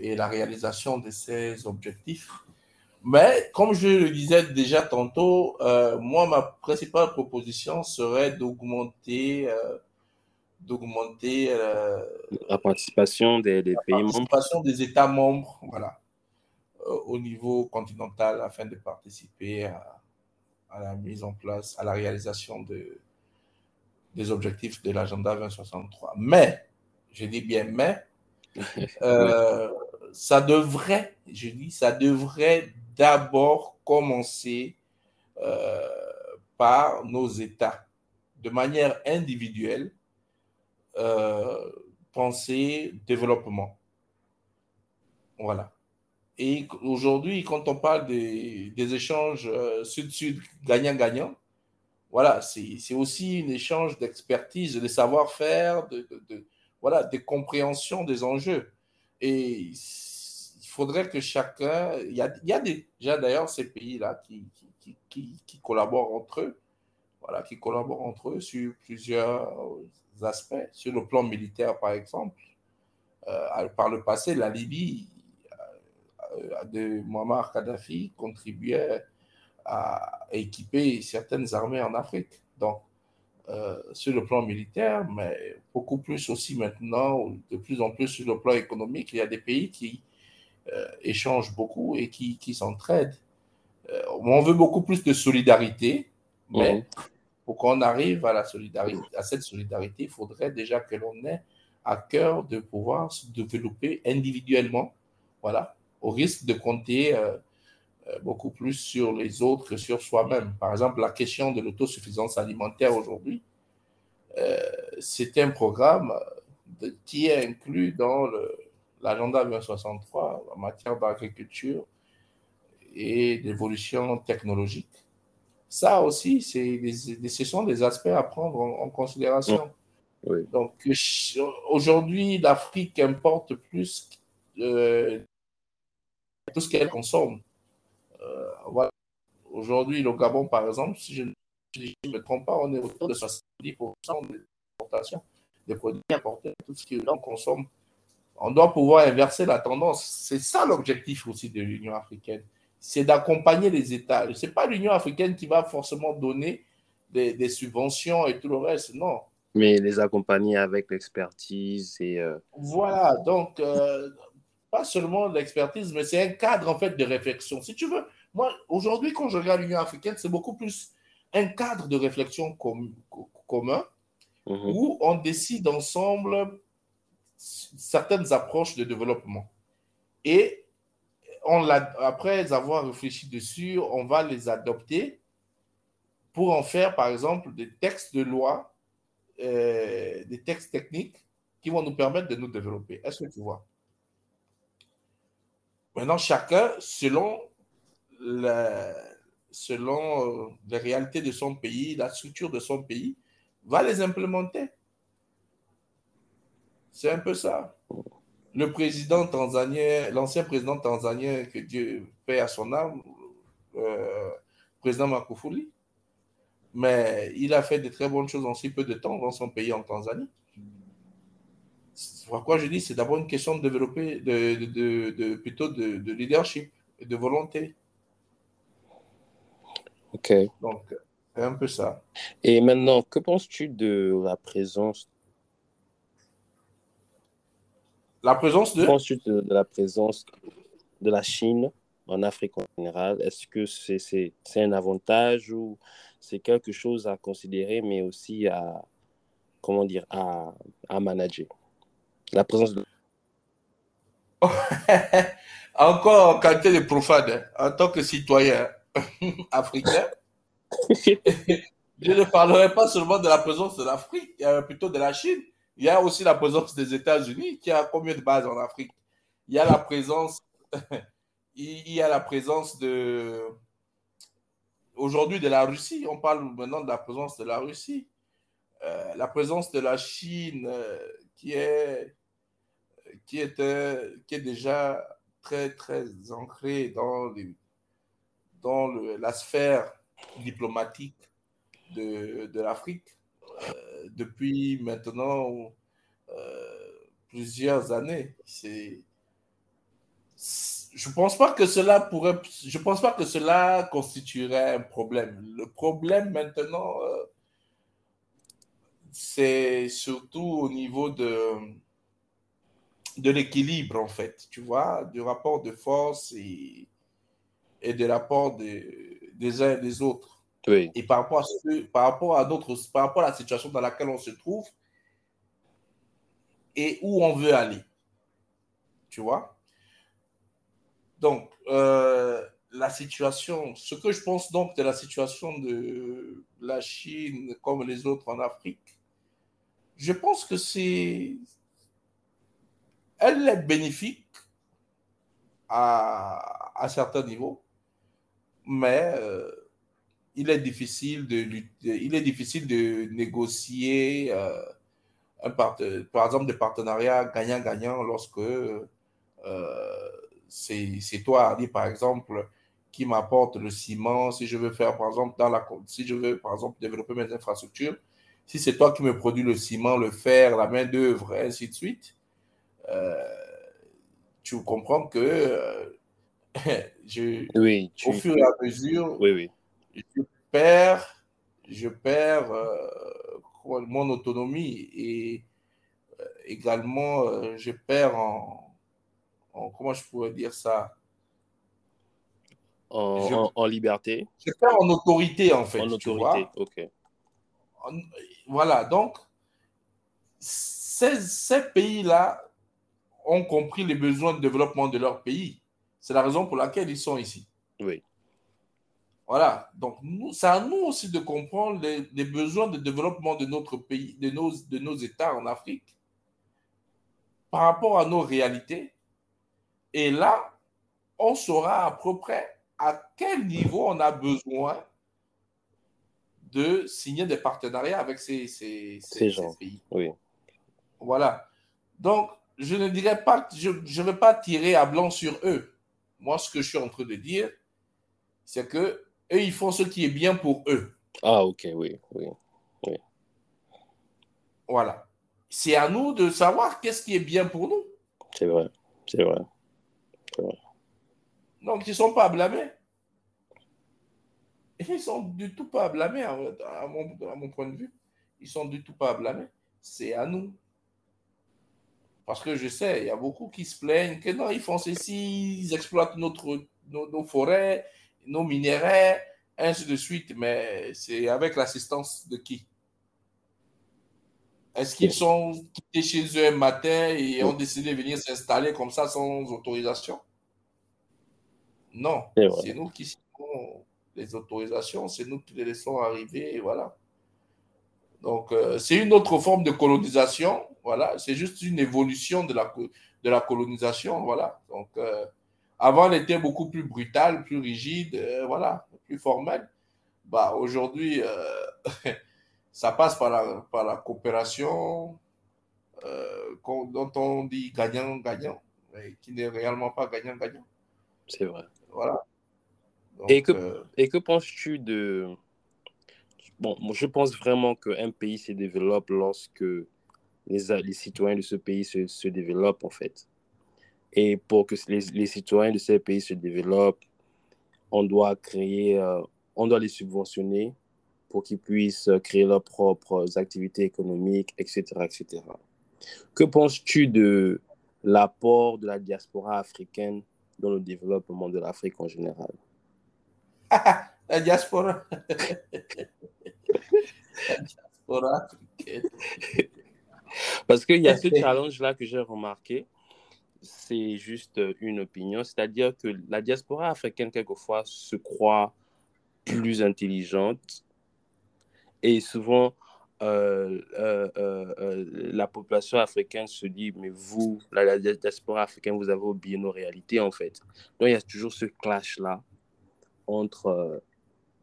et la réalisation de ces objectifs. Mais comme je le disais déjà tantôt, euh, moi, ma principale proposition serait d'augmenter euh, d'augmenter euh, la participation des, des pays participation des États membres voilà, au niveau continental afin de participer à, à, la mise en place, à la réalisation de, des objectifs de l'agenda 2063. Mais, je dis bien mais, ça devrait, je dis, ça devrait d'abord commencer euh, par nos États, de manière individuelle, euh, penser développement. Voilà. Et aujourd'hui, quand on parle des, échanges euh, sud-sud, gagnant-gagnant, voilà, c'est aussi un échange d'expertise, de savoir-faire, de, voilà, de compréhension des enjeux. Et faudrait que chacun. Il y a, il y a déjà d'ailleurs ces pays-là qui, qui, qui, collaborent entre eux, voilà, qui collaborent entre eux sur plusieurs aspects. Sur le plan militaire, par exemple, euh, par le passé, la Libye de Muammar Kadhafi contribuait à équiper certaines armées en Afrique. Donc, euh, sur le plan militaire, mais beaucoup plus aussi maintenant, de plus en plus sur le plan économique, il y a des pays qui euh, échangent beaucoup et qui, qui s'entraident. Euh, on veut beaucoup plus de solidarité, mais pour qu'on arrive à, la solidarité, à cette solidarité, il faudrait déjà que l'on ait à cœur de pouvoir se développer individuellement, voilà, au risque de compter euh, beaucoup plus sur les autres que sur soi-même. Par exemple, la question de l'autosuffisance alimentaire aujourd'hui, c'est un programme qui est inclus dans l'agenda 2063 en matière d'agriculture et d'évolution technologique. Ça aussi, ce sont des aspects à prendre en, considération. Donc, aujourd'hui, l'Afrique importe plus euh, tout ce qu'elle consomme. Euh, aujourd'hui, le Gabon, par exemple, si je ne me trompe pas, on est autour de 70% des importations des produits importés, tout ce que l'on consomme on doit pouvoir inverser la tendance. C'est ça l'objectif aussi de l'Union africaine. C'est d'accompagner les États. Ce n'est pas l'Union africaine qui va forcément donner des, subventions et tout le reste, non. Mais les accompagner avec l'expertise et... Euh, voilà, donc, euh, pas seulement l'expertise, mais c'est un cadre en fait de réflexion. Si tu veux, moi, aujourd'hui, quand je regarde l'Union africaine, c'est beaucoup plus un cadre de réflexion commun mhm. où on décide ensemble certaines approches de développement. Et on après avoir réfléchi dessus, on va les adopter pour en faire, par exemple, des textes de loi, euh, des textes techniques qui vont nous permettre de nous développer. Est-ce que tu vois? Maintenant, chacun, selon, la, selon euh, les réalités de son pays, la structure de son pays, va les implémenter. C'est un peu ça. Le président tanzanien, l'ancien président tanzanien, que Dieu paie à son âme, euh, président Makufuli, mais il a fait de très bonnes choses en si peu de temps dans son pays en Tanzanie. Pourquoi je dis c'est d'abord une question de développer, de, de, plutôt de, leadership et de volonté. Ok. Donc, c'est un peu ça. Et maintenant, que penses-tu de la présence? La présence de... de, la présence de la Chine en Afrique en général? Est-ce que c'est un avantage ou c'est quelque chose à considérer, mais aussi à, comment dire, à, à manager? La présence de... Encore en qualité de profane, en tant que citoyen africain, je ne parlerai pas seulement de la présence de l'Afrique, plutôt de la Chine, il y a aussi la présence des États-Unis qui a combien de bases en Afrique? Il y a la présence, il y a la présence de, aujourd'hui de la Russie. On parle maintenant de la présence de la Russie, euh, la présence de la Chine euh, qui est est qui est déjà très très ancrée dans dans la sphère diplomatique de, de l'Afrique. Euh, depuis maintenant euh, plusieurs années. C'est, je pense pas que cela pourrait, je pense pas que cela constituerait un problème. Le problème maintenant, euh, c'est surtout au niveau de, de l'équilibre, en fait, tu vois, du rapport de force et, et des rapports des uns et des autres. Oui. Et par rapport, à ce, par, rapport à d'autres, par rapport à la situation dans laquelle on se trouve et où on veut aller. Tu vois? Donc, euh, la situation, ce que je pense donc de la situation de la Chine comme les autres en Afrique, je pense que c'est. Elle est bénéfique à, à certains niveaux, mais euh, il, est difficile de, négocier, euh, un par exemple, des partenariats gagnant-gagnant lorsque euh, c'est toi, Ali, par exemple, qui m'apporte le ciment. Si je veux par exemple, dans la, si je veux, par exemple, développer mes infrastructures, si c'est toi qui me produis le ciment, le fer, la main-d'œuvre, et ainsi de suite, euh, tu comprends que euh, je, oui, au fur et à mesure, oui, oui. je perds, je perds euh, mon autonomie et également je perds en, en, comment je pourrais dire ça? En, je, en, en, liberté Je perds en autorité en fait. En autorité, ok voilà, donc, ces, ces pays-là ont compris les besoins de développement de leur pays. C'est la raison pour laquelle ils sont ici. Oui. Voilà, donc c'est à nous aussi de comprendre les, les, besoins de développement de notre pays, de nos, de nos États en Afrique, par rapport à nos réalités. Et là, on saura à peu près à quel niveau on a besoin de signer des partenariats avec ces, ces, ces, gens. ces pays. Oui. Voilà. Donc, je ne dirais pas, je ne vais pas tirer à blanc sur eux. Moi, ce que je suis en train de dire, c'est que eux, ils font ce qui est bien pour eux. Ah, ok, oui, oui, oui. Voilà. C'est à nous de savoir qu'est-ce qui est bien pour nous. C'est vrai, c'est vrai. vrai. Donc, ils ne sont pas à blâmer. Ils sont du tout pas à blâmer, à mon, à mon point de vue. Ils sont du tout pas à blâmer. C'est à nous. Parce que je sais, il y a beaucoup qui se plaignent que non, ils font ceci, ils exploitent notre, nos, nos forêts, nos minéraux, ainsi de suite. Mais c'est avec l'assistance de qui? Est-ce qu'ils sont quittés chez eux un matin et ont décidé de venir s'installer comme ça sans autorisation? Non, c'est nous qui sommes les autorisations, c'est nous qui les laissons arriver, et voilà. Donc, euh, c'est une autre forme de colonisation, voilà. C'est juste une évolution de la, de la colonisation, voilà. Donc, euh, avant, elle était beaucoup plus brutale, plus rigide, euh, voilà, plus formelle. Bah, aujourd'hui, ça passe par la, par la coopération, dont on dit gagnant-gagnant, mais qui n'est réellement pas gagnant-gagnant. C'est vrai. Voilà. Donc, et que, euh... et que penses-tu de... Bon, je pense vraiment qu'un pays se développe lorsque les, les citoyens de ce pays se, se, développent, en fait. Et pour que les, les, citoyens de ces pays se développent, on doit créer, euh, on doit les subventionner pour qu'ils puissent créer leurs propres activités économiques, etc. etc. Que penses-tu de l'apport de la diaspora africaine dans le développement de l'Afrique en général? la diaspora. la diaspora africaine. Parce qu'il y a ce challenge-là que j'ai remarqué. C'est juste une opinion. C'est-à-dire que la diaspora africaine, quelquefois, se croit plus intelligente. Et souvent, euh, euh, euh, la population africaine se dit, mais vous, la, diaspora africaine, vous avez oublié nos réalités, en fait. Donc, il y a toujours ce clash-là entre, euh,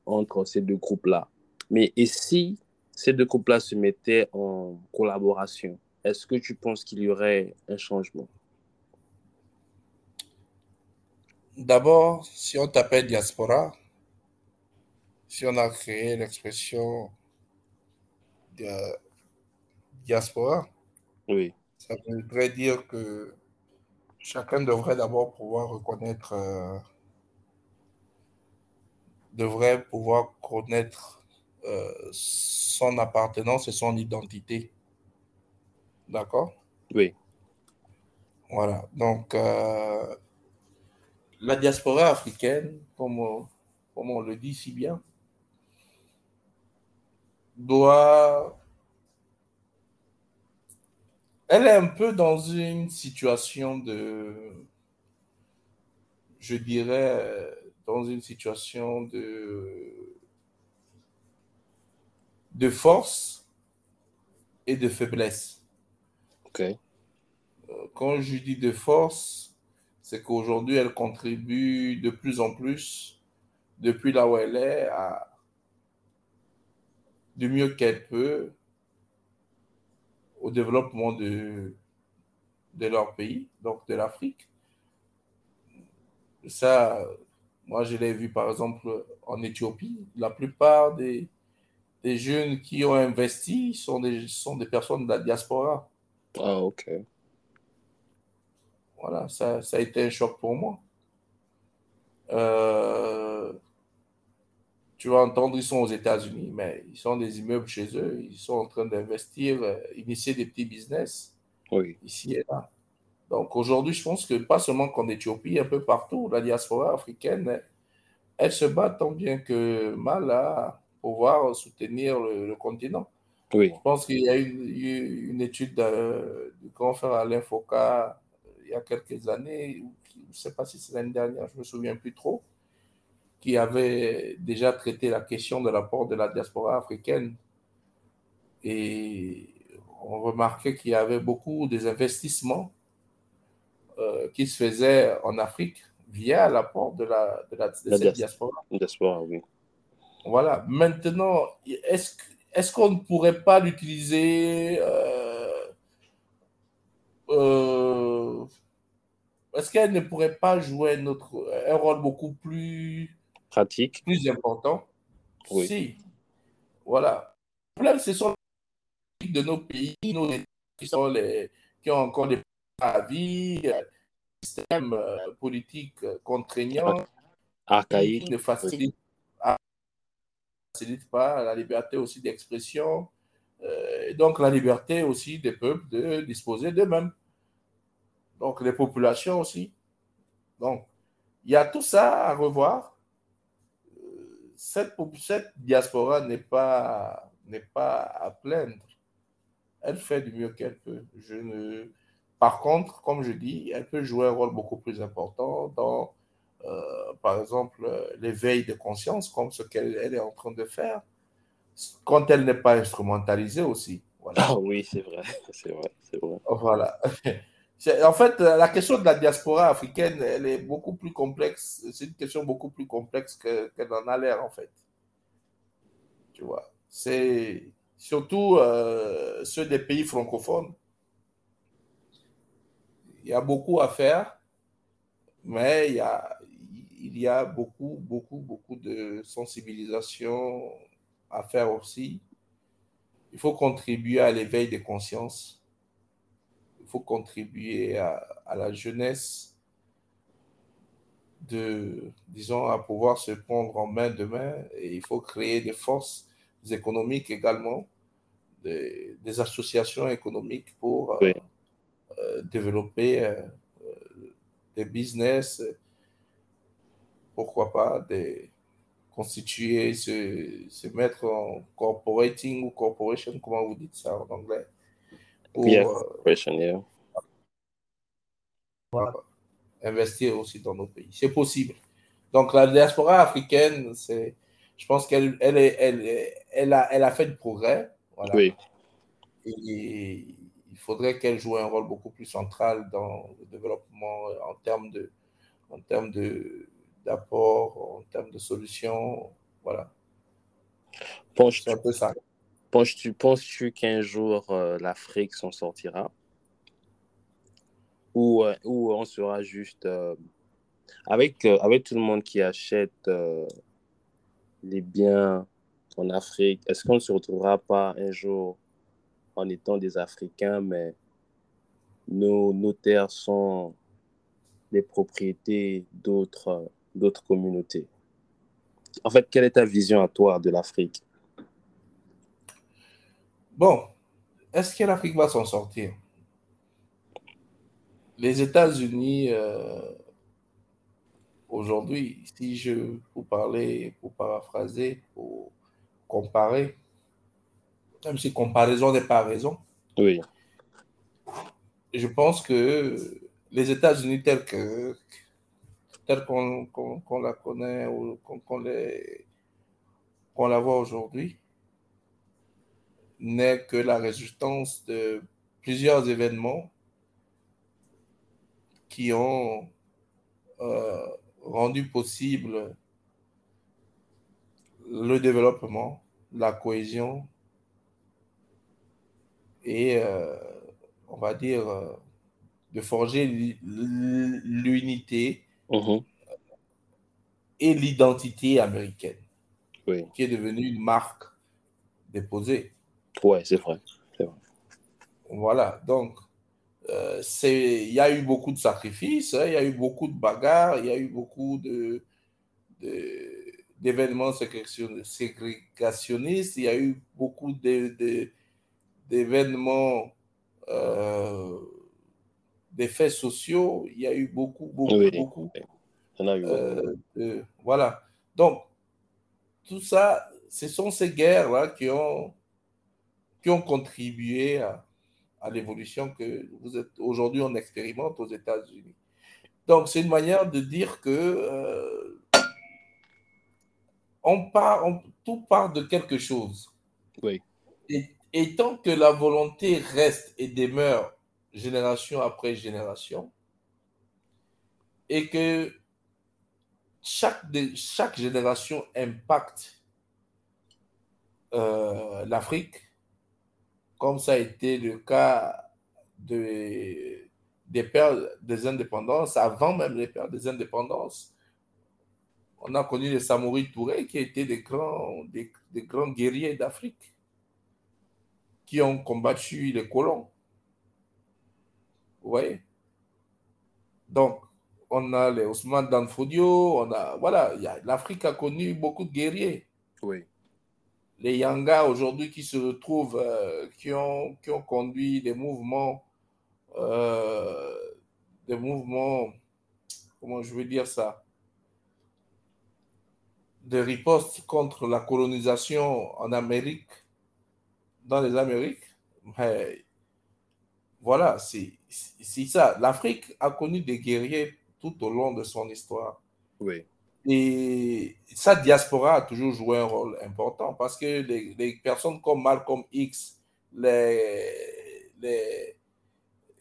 entre ces deux groupes-là. Mais et si ces deux groupes-là se mettaient en collaboration, est-ce que tu penses qu'il y aurait un changement? D'abord, si on t'appelle diaspora, si on a créé l'expression de diaspora, oui. ça voudrait dire que chacun devrait d'abord pouvoir reconnaître, euh, devrait pouvoir connaître euh, son appartenance et son identité. D'accord? Oui. Voilà. Donc, euh, la diaspora africaine, comme, comme on le dit si bien, doit elle est un peu dans une situation de, je dirais, dans une situation de, de force et de faiblesse. Ok. Euh, quand je dis de force, c'est qu'aujourd'hui, elle contribue de plus en plus, depuis là où elle est, à, du mieux qu'elle peut, au développement de, de leur pays, donc de l'Afrique. Ça, moi, je l'ai vu par exemple en Éthiopie. La plupart des, des jeunes qui ont investi sont des, sont des personnes de la diaspora. Ah, ok. Voilà, ça, ça a été un choc pour moi. Euh, tu vas entendre, ils sont aux États-Unis, mais ils sont des immeubles chez eux, ils sont en train d'investir, euh, initier des petits business Oui. ici et là. Donc aujourd'hui, je pense que pas seulement qu'en Éthiopie, un peu partout, la diaspora africaine, elle, se bat tant bien que mal à pouvoir soutenir le, le continent. Oui. Je pense qu'il y a eu une étude de- du grand frère Alain Foucault euh, il y a quelques années, ou je ne sais pas si c'est l'année dernière, je ne me souviens plus trop, qui avait déjà traité la question de l'apport de la diaspora africaine. Et on remarquait qu'il y avait beaucoup des investissements euh, qui se faisaient en Afrique via l'apport de, la, de, la, de La cette dias- diaspora. Diaspora, oui. Voilà. Maintenant, est-ce est-ce qu'on ne pourrait pas l'utiliser euh, euh, Est-ce qu'elle ne pourrait pas jouer notre, un rôle beaucoup plus, Pratique. plus important? Oui. Si. Voilà. Le problème, ce sont les de nos pays, nos qui, sont les, qui ont encore des avis, euh, systèmes euh, politiques euh, contraignants qui Archaïque. ne facilitent pas la liberté aussi d'expression, euh, et donc la liberté aussi des peuples de disposer d'eux-mêmes. Donc les populations aussi. Donc il y a tout ça à revoir. Cette, diaspora n'est pas, n'est pas à plaindre. Elle fait du mieux qu'elle peut. Je ne... Par contre, comme je dis, elle peut jouer un rôle beaucoup plus important dans, euh, par exemple, l'éveil de conscience, comme ce qu'elle elle est en train de faire, quand elle n'est pas instrumentalisée aussi. Voilà. Ah oui, c'est vrai. C'est vrai. C'est vrai. Voilà. En fait, la question de la diaspora africaine, elle est beaucoup plus complexe. C'est une question beaucoup plus complexe que- qu'elle n'en a l'air, en fait. Tu vois. C'est surtout euh, ceux des pays francophones. Il y a beaucoup à faire, mais il y a, beaucoup, beaucoup, beaucoup de sensibilisation à faire aussi. Il faut contribuer à l'éveil des consciences. Il faut contribuer à, la jeunesse de, disons, à pouvoir se prendre en main demain. Et il faut créer des forces économiques également, des, associations économiques pour développer euh, euh, des business, euh, pourquoi pas, des, constituer, se, se mettre en corporating ou corporation, comment vous dites ça en anglais, pour Yeah. Question, yeah. investir aussi dans nos pays. C'est possible. Donc la diaspora africaine, c'est, je pense qu'elle elle est- elle, est- elle a, elle a fait du progrès. Voilà. Oui. Et faudrait qu'elle joue un rôle beaucoup plus central dans le développement en termes de, en termes de d'apport, en termes de solutions. Voilà, Penses-tu c'est un peu ça. penses-tu, penses-tu qu'un jour euh, l'Afrique s'en sortira? Ou, euh, ou on sera juste euh, avec, avec tout le monde qui achète les biens en Afrique, est-ce qu'on ne se retrouvera pas un jour en étant des Africains, mais nos, terres sont les propriétés d'autres communautés. En fait, quelle est ta vision à toi de l'Afrique? Bon, est-ce que l'Afrique va s'en sortir? Les États-Unis, euh, aujourd'hui, si je vous parlais, pour paraphraser, pour comparer, même si comparaison n'est pas raison, oui. je pense que les États-Unis tels que tels qu'on la connaît ou qu'on la voit aujourd'hui n'est que la résistance de plusieurs événements qui ont euh, rendu possible le développement, la cohésion et, euh, on va dire, euh, de forger l'unité mhm. et l'identité américaine, oui. qui est devenue une marque déposée. Oui, c'est vrai. Voilà, donc euh, il y a eu beaucoup de sacrifices, hein, il y a eu beaucoup de bagarres, il y a eu beaucoup de, d'événements ségrégationnistes, il y a eu beaucoup d'événements euh, des faits sociaux, il y a eu beaucoup, beaucoup, beaucoup. Euh, voilà. Donc, tout ça, ce sont ces guerres-là qui ont, qui ont contribué à, à l'évolution que vous êtes aujourd'hui on expérimente aux États-Unis. Donc, c'est une manière de dire que euh, on part, tout part de quelque chose. Oui. Et, et tant que la volonté reste et demeure génération après génération, et que chaque, génération impacte euh, l'Afrique, comme ça a été le cas de, des pères des indépendances, avant même les pères des indépendances. On a connu les Samouris Touré qui étaient des grands guerriers d'Afrique qui ont combattu les colons. Vous voyez? Donc, on a les Ousmane Danfodio, on a, voilà, l'Afrique a connu beaucoup de guerriers. Oui. Les Yanga aujourd'hui qui se retrouvent, euh, qui, ont, qui ont conduit des mouvements, euh, des mouvements, comment je veux dire ça, de riposte contre la colonisation en Amérique, dans les Amériques. voilà, c'est ça. L'Afrique a connu des guerriers tout au long de son histoire. Oui. Et sa diaspora a toujours joué un rôle important parce que les, personnes comme Malcolm X, les, les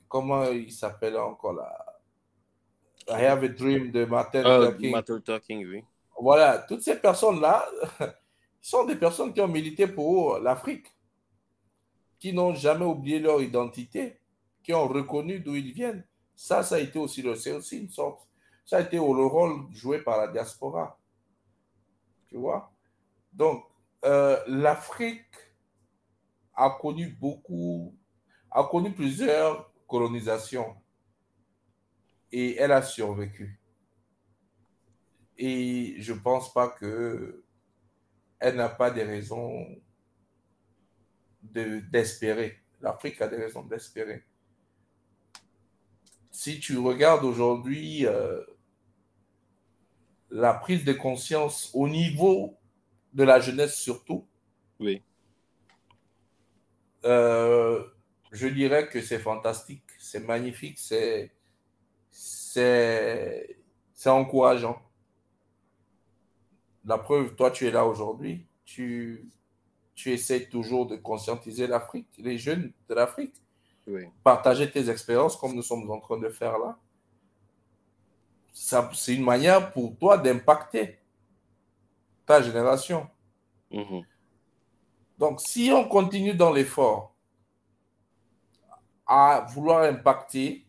comment il s'appelle encore là? I Have a Dream de Martin uh, Luther King. Martin Luther King, oui. Voilà, toutes ces personnes-là sont des personnes qui ont milité pour l'Afrique, qui n'ont jamais oublié leur identité qui ont reconnu d'où ils viennent. Ça, ça a été aussi, une sorte, ça a été le rôle joué par la diaspora. Tu vois? Donc, euh, l'Afrique a connu beaucoup, a connu plusieurs colonisations et elle a survécu. Et je ne pense pas que elle n'a pas des raisons d'espérer. L'Afrique a des raisons d'espérer si tu regardes aujourd'hui euh, la prise de conscience au niveau de la jeunesse surtout, oui. Euh, je dirais que c'est fantastique, c'est magnifique, c'est c'est encourageant. La preuve, toi, tu es là aujourd'hui, tu, tu essaies toujours de conscientiser l'Afrique, les jeunes de l'Afrique partager tes expériences comme nous sommes en train de faire là. C'est une manière pour toi d'impacter ta génération. Mhm. Donc, si on continue dans l'effort à vouloir impacter,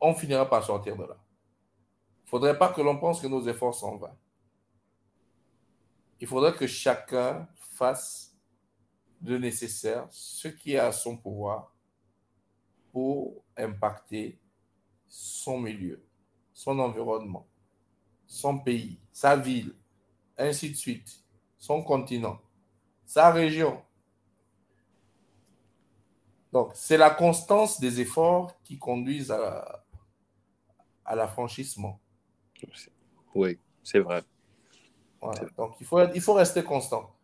on finira par sortir de là. Il ne faudrait pas que l'on pense que nos efforts sont vains. Il faudrait que chacun fasse de nécessaire, ce qui est à son pouvoir pour impacter son milieu, son environnement, son pays, sa ville, ainsi de suite, son continent, sa région. Donc, c'est la constance des efforts qui conduisent à, à l'affranchissement. Oui, c'est vrai. Donc, il faut, il faut rester constant.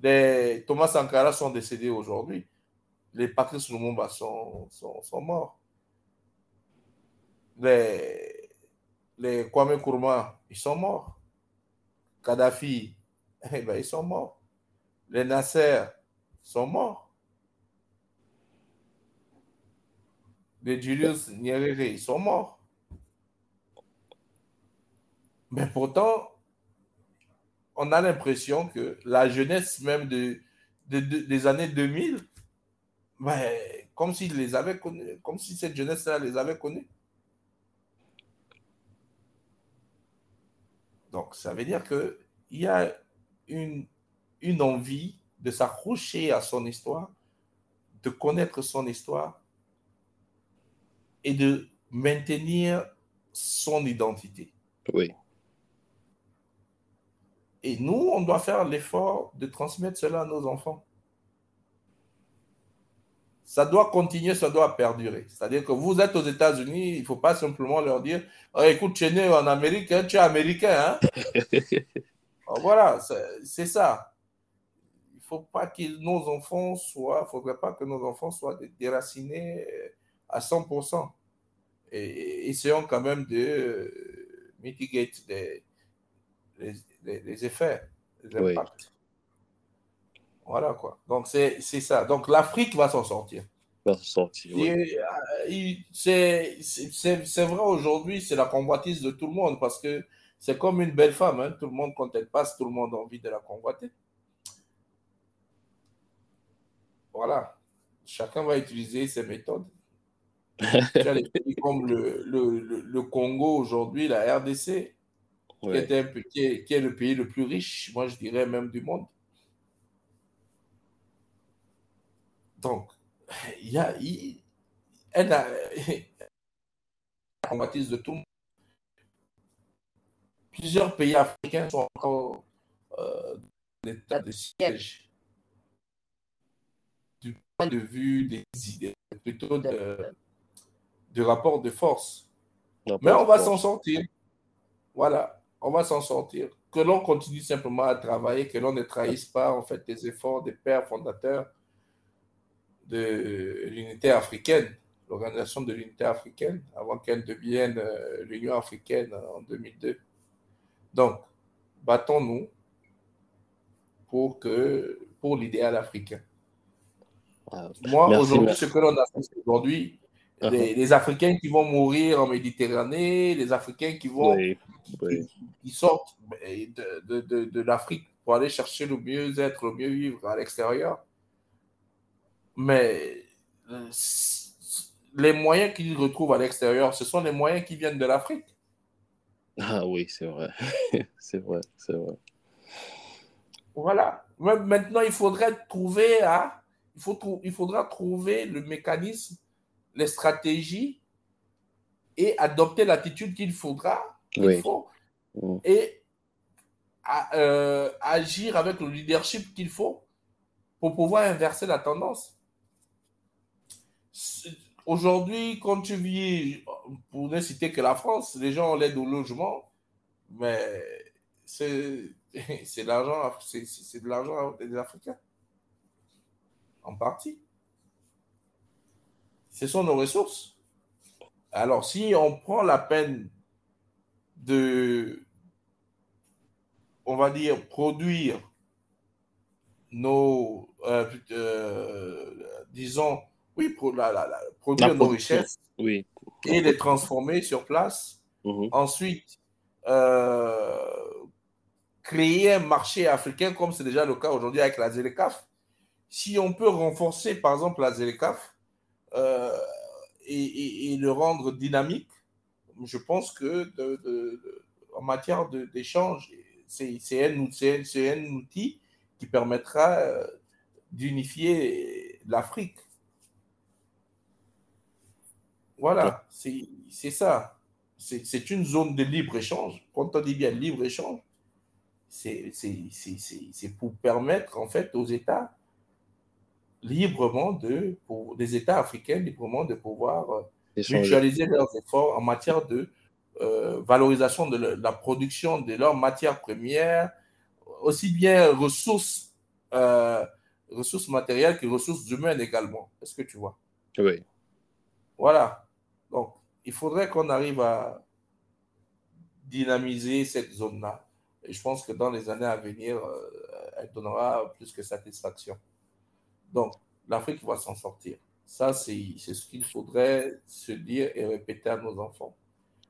Les Thomas Sankara sont décédés aujourd'hui. Les Patrice Lumumba sont, sont, sont, morts. Les, les Kwame Nkrumah, ils sont morts. Kadhafi, eh ben, ils sont morts. Les Nasser sont morts. Les Julius Nyerere, ils sont morts. Mais pourtant, on a l'impression que la jeunesse même de, des années 2000, ben, comme les avaient connus, comme si cette jeunesse-là les avait connus. Donc, ça veut dire qu'il y a une, une envie de s'accrocher à son histoire, de connaître son histoire et de maintenir son identité. Et nous, on doit faire l'effort de transmettre cela à nos enfants. Ça doit continuer, ça doit perdurer. C'est-à-dire que vous êtes aux États-Unis, il ne faut pas simplement leur dire oh, écoute, tu es né en Amérique, tu es américain. Hein? Voilà, c'est ça. Il ne faut pas que nos enfants soient, faudrait pas que nos enfants soient déracinés euh, à 100%. Et essayons quand même de euh, mitigate les, les, effets, les impacts. Voilà quoi. Donc c'est ça. Donc l'Afrique va s'en sortir. Va s'en sortir. Euh, c'est vrai aujourd'hui, c'est la convoitise de tout le monde parce que c'est comme une belle femme. Hein. Tout le monde, quand elle passe, tout le monde a envie de la convoiter. Voilà. Chacun va utiliser ses méthodes. les pays comme le, le, le Congo aujourd'hui, la RDC, qui, est qui, est, le pays le plus riche, moi je dirais même du monde. Donc, il y a, il, elle a, de tout. Plusieurs pays africains sont encore euh, en état de siège du point de vue des idées, plutôt de, de rapport de force. Mais on va s'en sortir. Voilà on va s'en sortir. Que l'on continue simplement à travailler, que l'on ne trahisse pas en fait les efforts des pères fondateurs de l'unité africaine, l'organisation de l'unité africaine, avant qu'elle devienne euh, l'Union africaine en 2002. Donc, battons-nous pour, que, pour l'idéal africain. Moi, aujourd'hui, ce que l'on a fait aujourd'hui, uh-huh. les, Africains qui vont mourir en Méditerranée, les Africains qui vont qui, sortent de, de, de, l'Afrique pour aller chercher le mieux-être, le mieux vivre à l'extérieur. Mais euh, les moyens qu'ils retrouvent à l'extérieur, ce sont les moyens qui viennent de l'Afrique. Ah oui, c'est vrai. c'est vrai, c'est vrai. Voilà. Maintenant, il faudrait trouver à, il, faut, il faudra trouver le mécanisme, les stratégies et adopter l'attitude qu'il faudra il faut mm. et euh, agir avec le leadership qu'il faut pour pouvoir inverser la tendance. Aujourd'hui, quand tu vis, pour ne citer que la France, les gens ont l'aide au logement, mais c'est de l'argent des Africains. En partie. Ce sont nos ressources. Alors, si on prend la peine de, on va dire, produire nos, euh, euh, disons, oui, pour la, la, produire nos richesses oui. et les transformer sur place. Mhm. Ensuite, euh, créer un marché africain comme c'est déjà le cas aujourd'hui avec la ZLECAF. Si on peut renforcer, par exemple, la ZLECAF et, et, le rendre dynamique, je pense que en matière d'échange, c'est un, un, outil qui permettra euh, d'unifier l'Afrique. Voilà, c'est ça. C'est une zone de libre-échange. Quand on dit bien libre-échange, c'est pour permettre en fait aux États librement de, pour des États africains librement de pouvoir euh, mutualiser leurs efforts en matière de euh, valorisation de la production de leurs matières premières, aussi bien ressources, euh, ressources matérielles que ressources humaines également. Est-ce que tu vois? Oui. Voilà. Donc, il faudrait qu'on arrive à dynamiser cette zone-là. Et je pense que dans les années à venir, elle donnera plus que satisfaction. Donc, l'Afrique va s'en sortir. Ça, c'est ce qu'il faudrait se dire et répéter à nos enfants.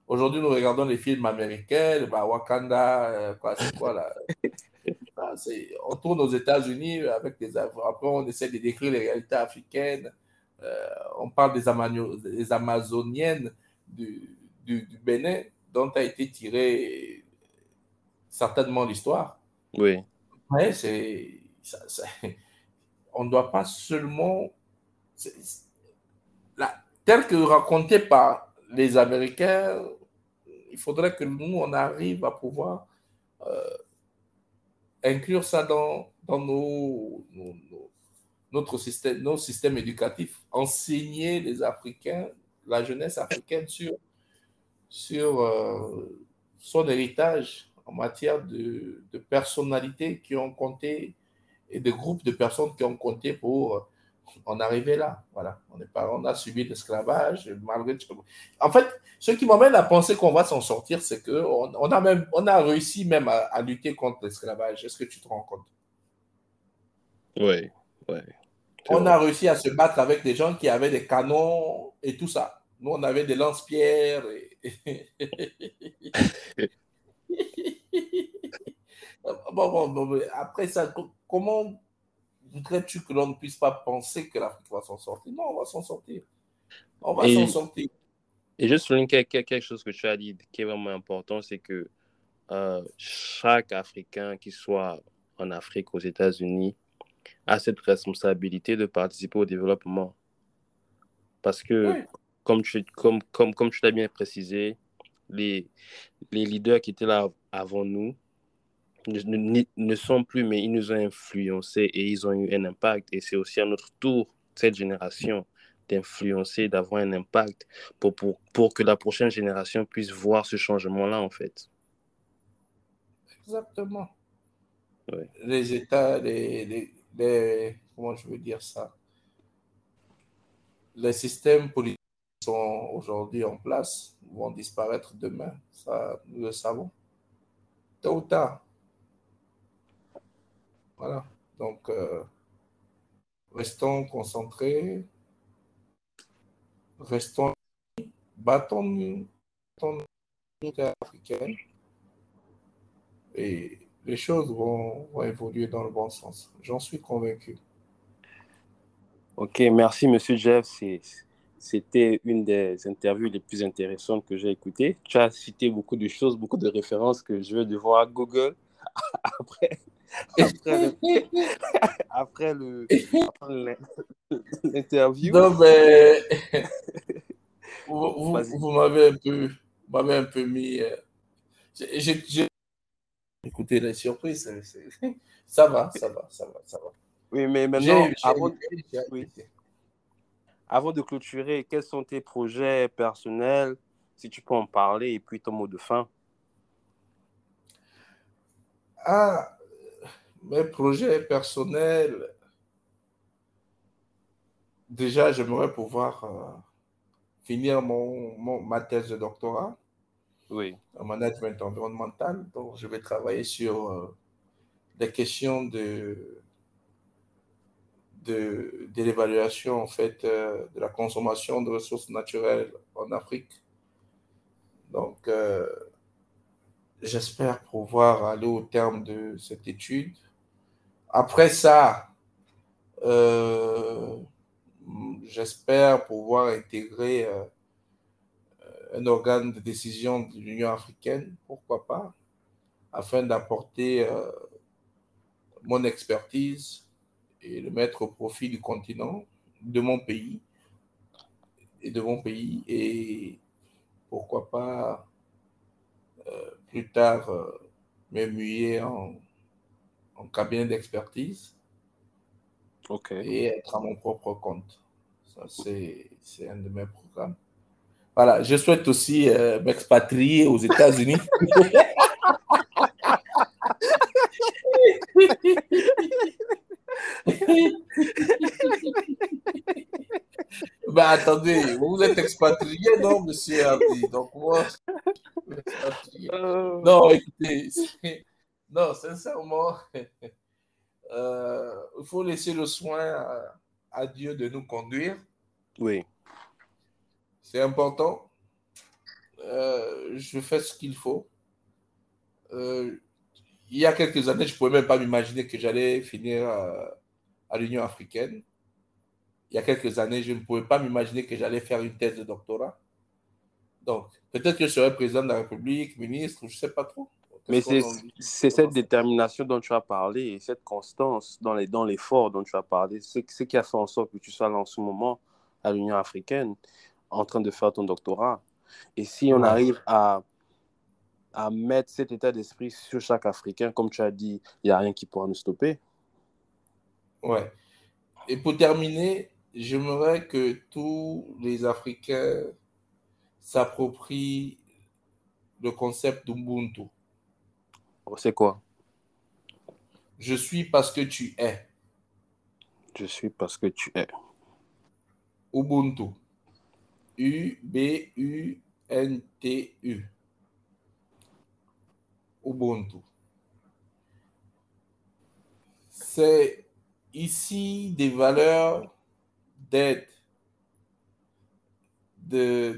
Aujourd'hui, nous regardons les films américains, bah, Wakanda, euh, quoi, c'est quoi là? On tourne aux États-Unis avec des Après, on essaie de décrire les réalités africaines. Euh, on parle des, des Amazoniennes du, du, Bénin, dont a été tirée certainement l'histoire. Oui. Mais c'est on ne doit pas seulement, tel que raconté par les Américains, il faudrait que nous, on arrive à pouvoir euh, inclure ça dans, dans nos, notre système, nos systèmes éducatifs, enseigner les Africains, la jeunesse africaine sur, sur euh, son héritage en matière de, de personnalités qui ont compté et des groupes de personnes qui ont compté pour euh, en arriver là. Voilà, on, est pas, on a subi l'esclavage malgré En fait, ce qui m'amène à penser qu'on va s'en sortir, c'est qu'on on a, même, on a réussi même à, lutter contre l'esclavage. Est-ce que tu te rends compte? Oui, oui. On a réussi à se battre avec des gens qui avaient des canons et tout ça. Nous, on avait des lance-pierres. Et... bon, bon, après ça, comment voudrais-tu que l'on ne puisse pas penser que l'Afrique va s'en sortir? Non, on va s'en sortir. On va s'en sortir. Et juste souligner quelque chose que tu as dit qui est vraiment important, c'est que euh, chaque Africain, qui soit en Afrique, aux États-Unis, a cette responsabilité de participer au développement. Parce que, comme tu, comme, comme, comme tu l'as bien précisé, les, les leaders qui étaient là avant nous, ne, ne, sont plus, mais ils nous ont influencés et ils ont eu un impact. Et c'est aussi à notre tour, cette génération, d'influencer, d'avoir un impact pour, pour, pour que la prochaine génération puisse voir ce changement-là, en fait. Exactement. Les États, les, les, comment je veux dire ça? Les systèmes politiques qui sont aujourd'hui en place vont disparaître demain. Ça, nous le savons. Tôt ou tard. Voilà. Donc, euh, restons concentrés, restons, battons-nous, battons africaine et les choses vont, évoluer dans le bon sens. J'en suis convaincu. Ok, merci Monsieur Jeff. C'était une des interviews les plus intéressantes que j'ai écoutées. Tu as cité beaucoup de choses, beaucoup de références que je vais devoir Google après après, le, l'interview. Non, mais vous, vous, m'avez un peu, m'avez un peu mis. Euh, j'ai, écouté les surprises. Ça va, ça va, ça va, ça va. Oui, mais maintenant, avant, oui. avant de clôturer, quels sont tes projets personnels, si tu peux en parler, et puis ton mot de fin? Ah, mes projets personnels, déjà, j'aimerais pouvoir euh, finir mon, ma thèse de doctorat oui. en management environnemental. Donc, je vais travailler sur euh, des questions de, de, l'évaluation en fait, euh, de la consommation de ressources naturelles en Afrique. Donc, j'espère pouvoir aller au terme de cette étude après ça, euh, j'espère pouvoir intégrer euh, un organe de décision de l'Union africaine, pourquoi pas, afin d'apporter euh, mon expertise et le mettre au profit du continent, de mon pays, et de mon pays. Et pourquoi pas plus tard me muer en, en cabinet d'expertise et être à mon propre compte. Ça, c'est un de mes programmes. Voilà, je souhaite aussi euh, m'expatrier aux États-Unis. bah attendez, vous êtes expatrié, non, monsieur Hardy? Donc moi, euh. non, écoutez, non, sincèrement, euh, il faut laisser le soin à, Dieu de nous conduire. Oui. C'est important. Euh, je fais ce qu'il faut. Euh, il y a quelques années, je ne pouvais même pas m'imaginer que j'allais finir à, l'Union africaine. Il y a quelques années, je ne pouvais pas m'imaginer que j'allais faire une thèse de doctorat. Donc, peut-être que je serai président de la République, ministre, je ne sais pas trop. Mais c'est cette détermination dont tu as parlé et cette constance dans l'effort dans dont tu as parlé, c'est ce qui a fait en sorte que tu sois là en ce moment à l'Union africaine en train de faire ton doctorat? Et si on arrive à, à mettre cet état d'esprit sur chaque Africain, comme tu as dit, il n'y a rien qui pourra nous stopper. Ouais. Et pour terminer, j'aimerais que tous les Africains s'approprient le concept d'Ubuntu. C'est quoi? Je suis parce que tu es. Je suis parce que tu es. Ubuntu. U-B-U-N-T-U. Ubuntu. C'est ici des valeurs d'aide,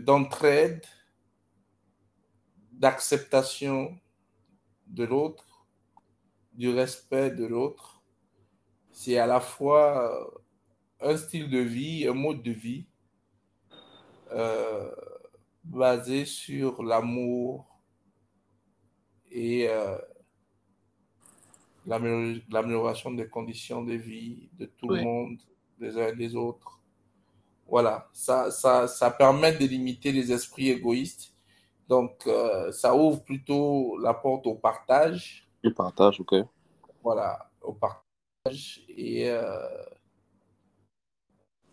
d'entraide, d'acceptation, de l'autre, du respect de l'autre. C'est à la fois euh, un style de vie, un mode de vie euh, basé sur l'amour et euh, l'amélioration des conditions de vie de tout le monde, des uns et des autres. Voilà, ça, ça, ça permet de limiter les esprits égoïstes donc, euh, ça ouvre plutôt la porte au partage. Au partage, ok. Voilà, au partage et, euh,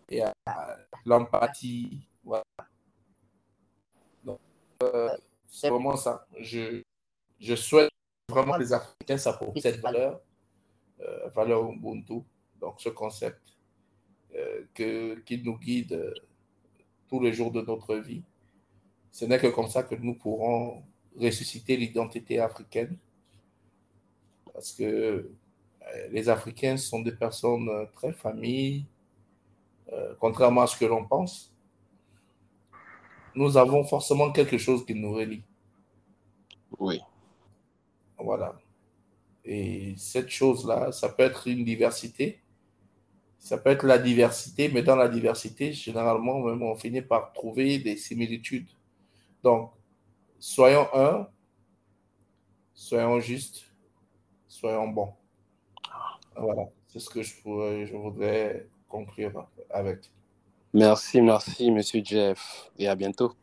et à l'empathie. Voilà. Donc, euh, c'est vraiment ça. Je, je souhaite vraiment que les Africains s'approprient cette valeur, valeur Ubuntu, donc ce concept que, qui nous guide tous les jours de notre vie. Ce n'est que comme ça que nous pourrons ressusciter l'identité africaine. Parce que euh, les Africains sont des personnes euh, très familles, euh, contrairement à ce que l'on pense. Nous avons forcément quelque chose qui nous relie. Oui. Voilà. Et cette chose-là, ça peut être une diversité, ça peut être la diversité, mais dans la diversité, généralement, même, on finit par trouver des similitudes. Donc, soyons un, soyons justes, soyons bons. Voilà, c'est ce que je, je voudrais conclure avec. Merci, merci, monsieur Jeff, et à bientôt.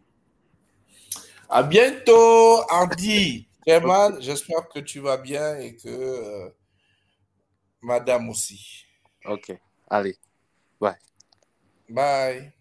À bientôt, Andy. Vraiment, j'espère que tu vas bien et que euh, madame aussi. Ok, allez, bye. Bye.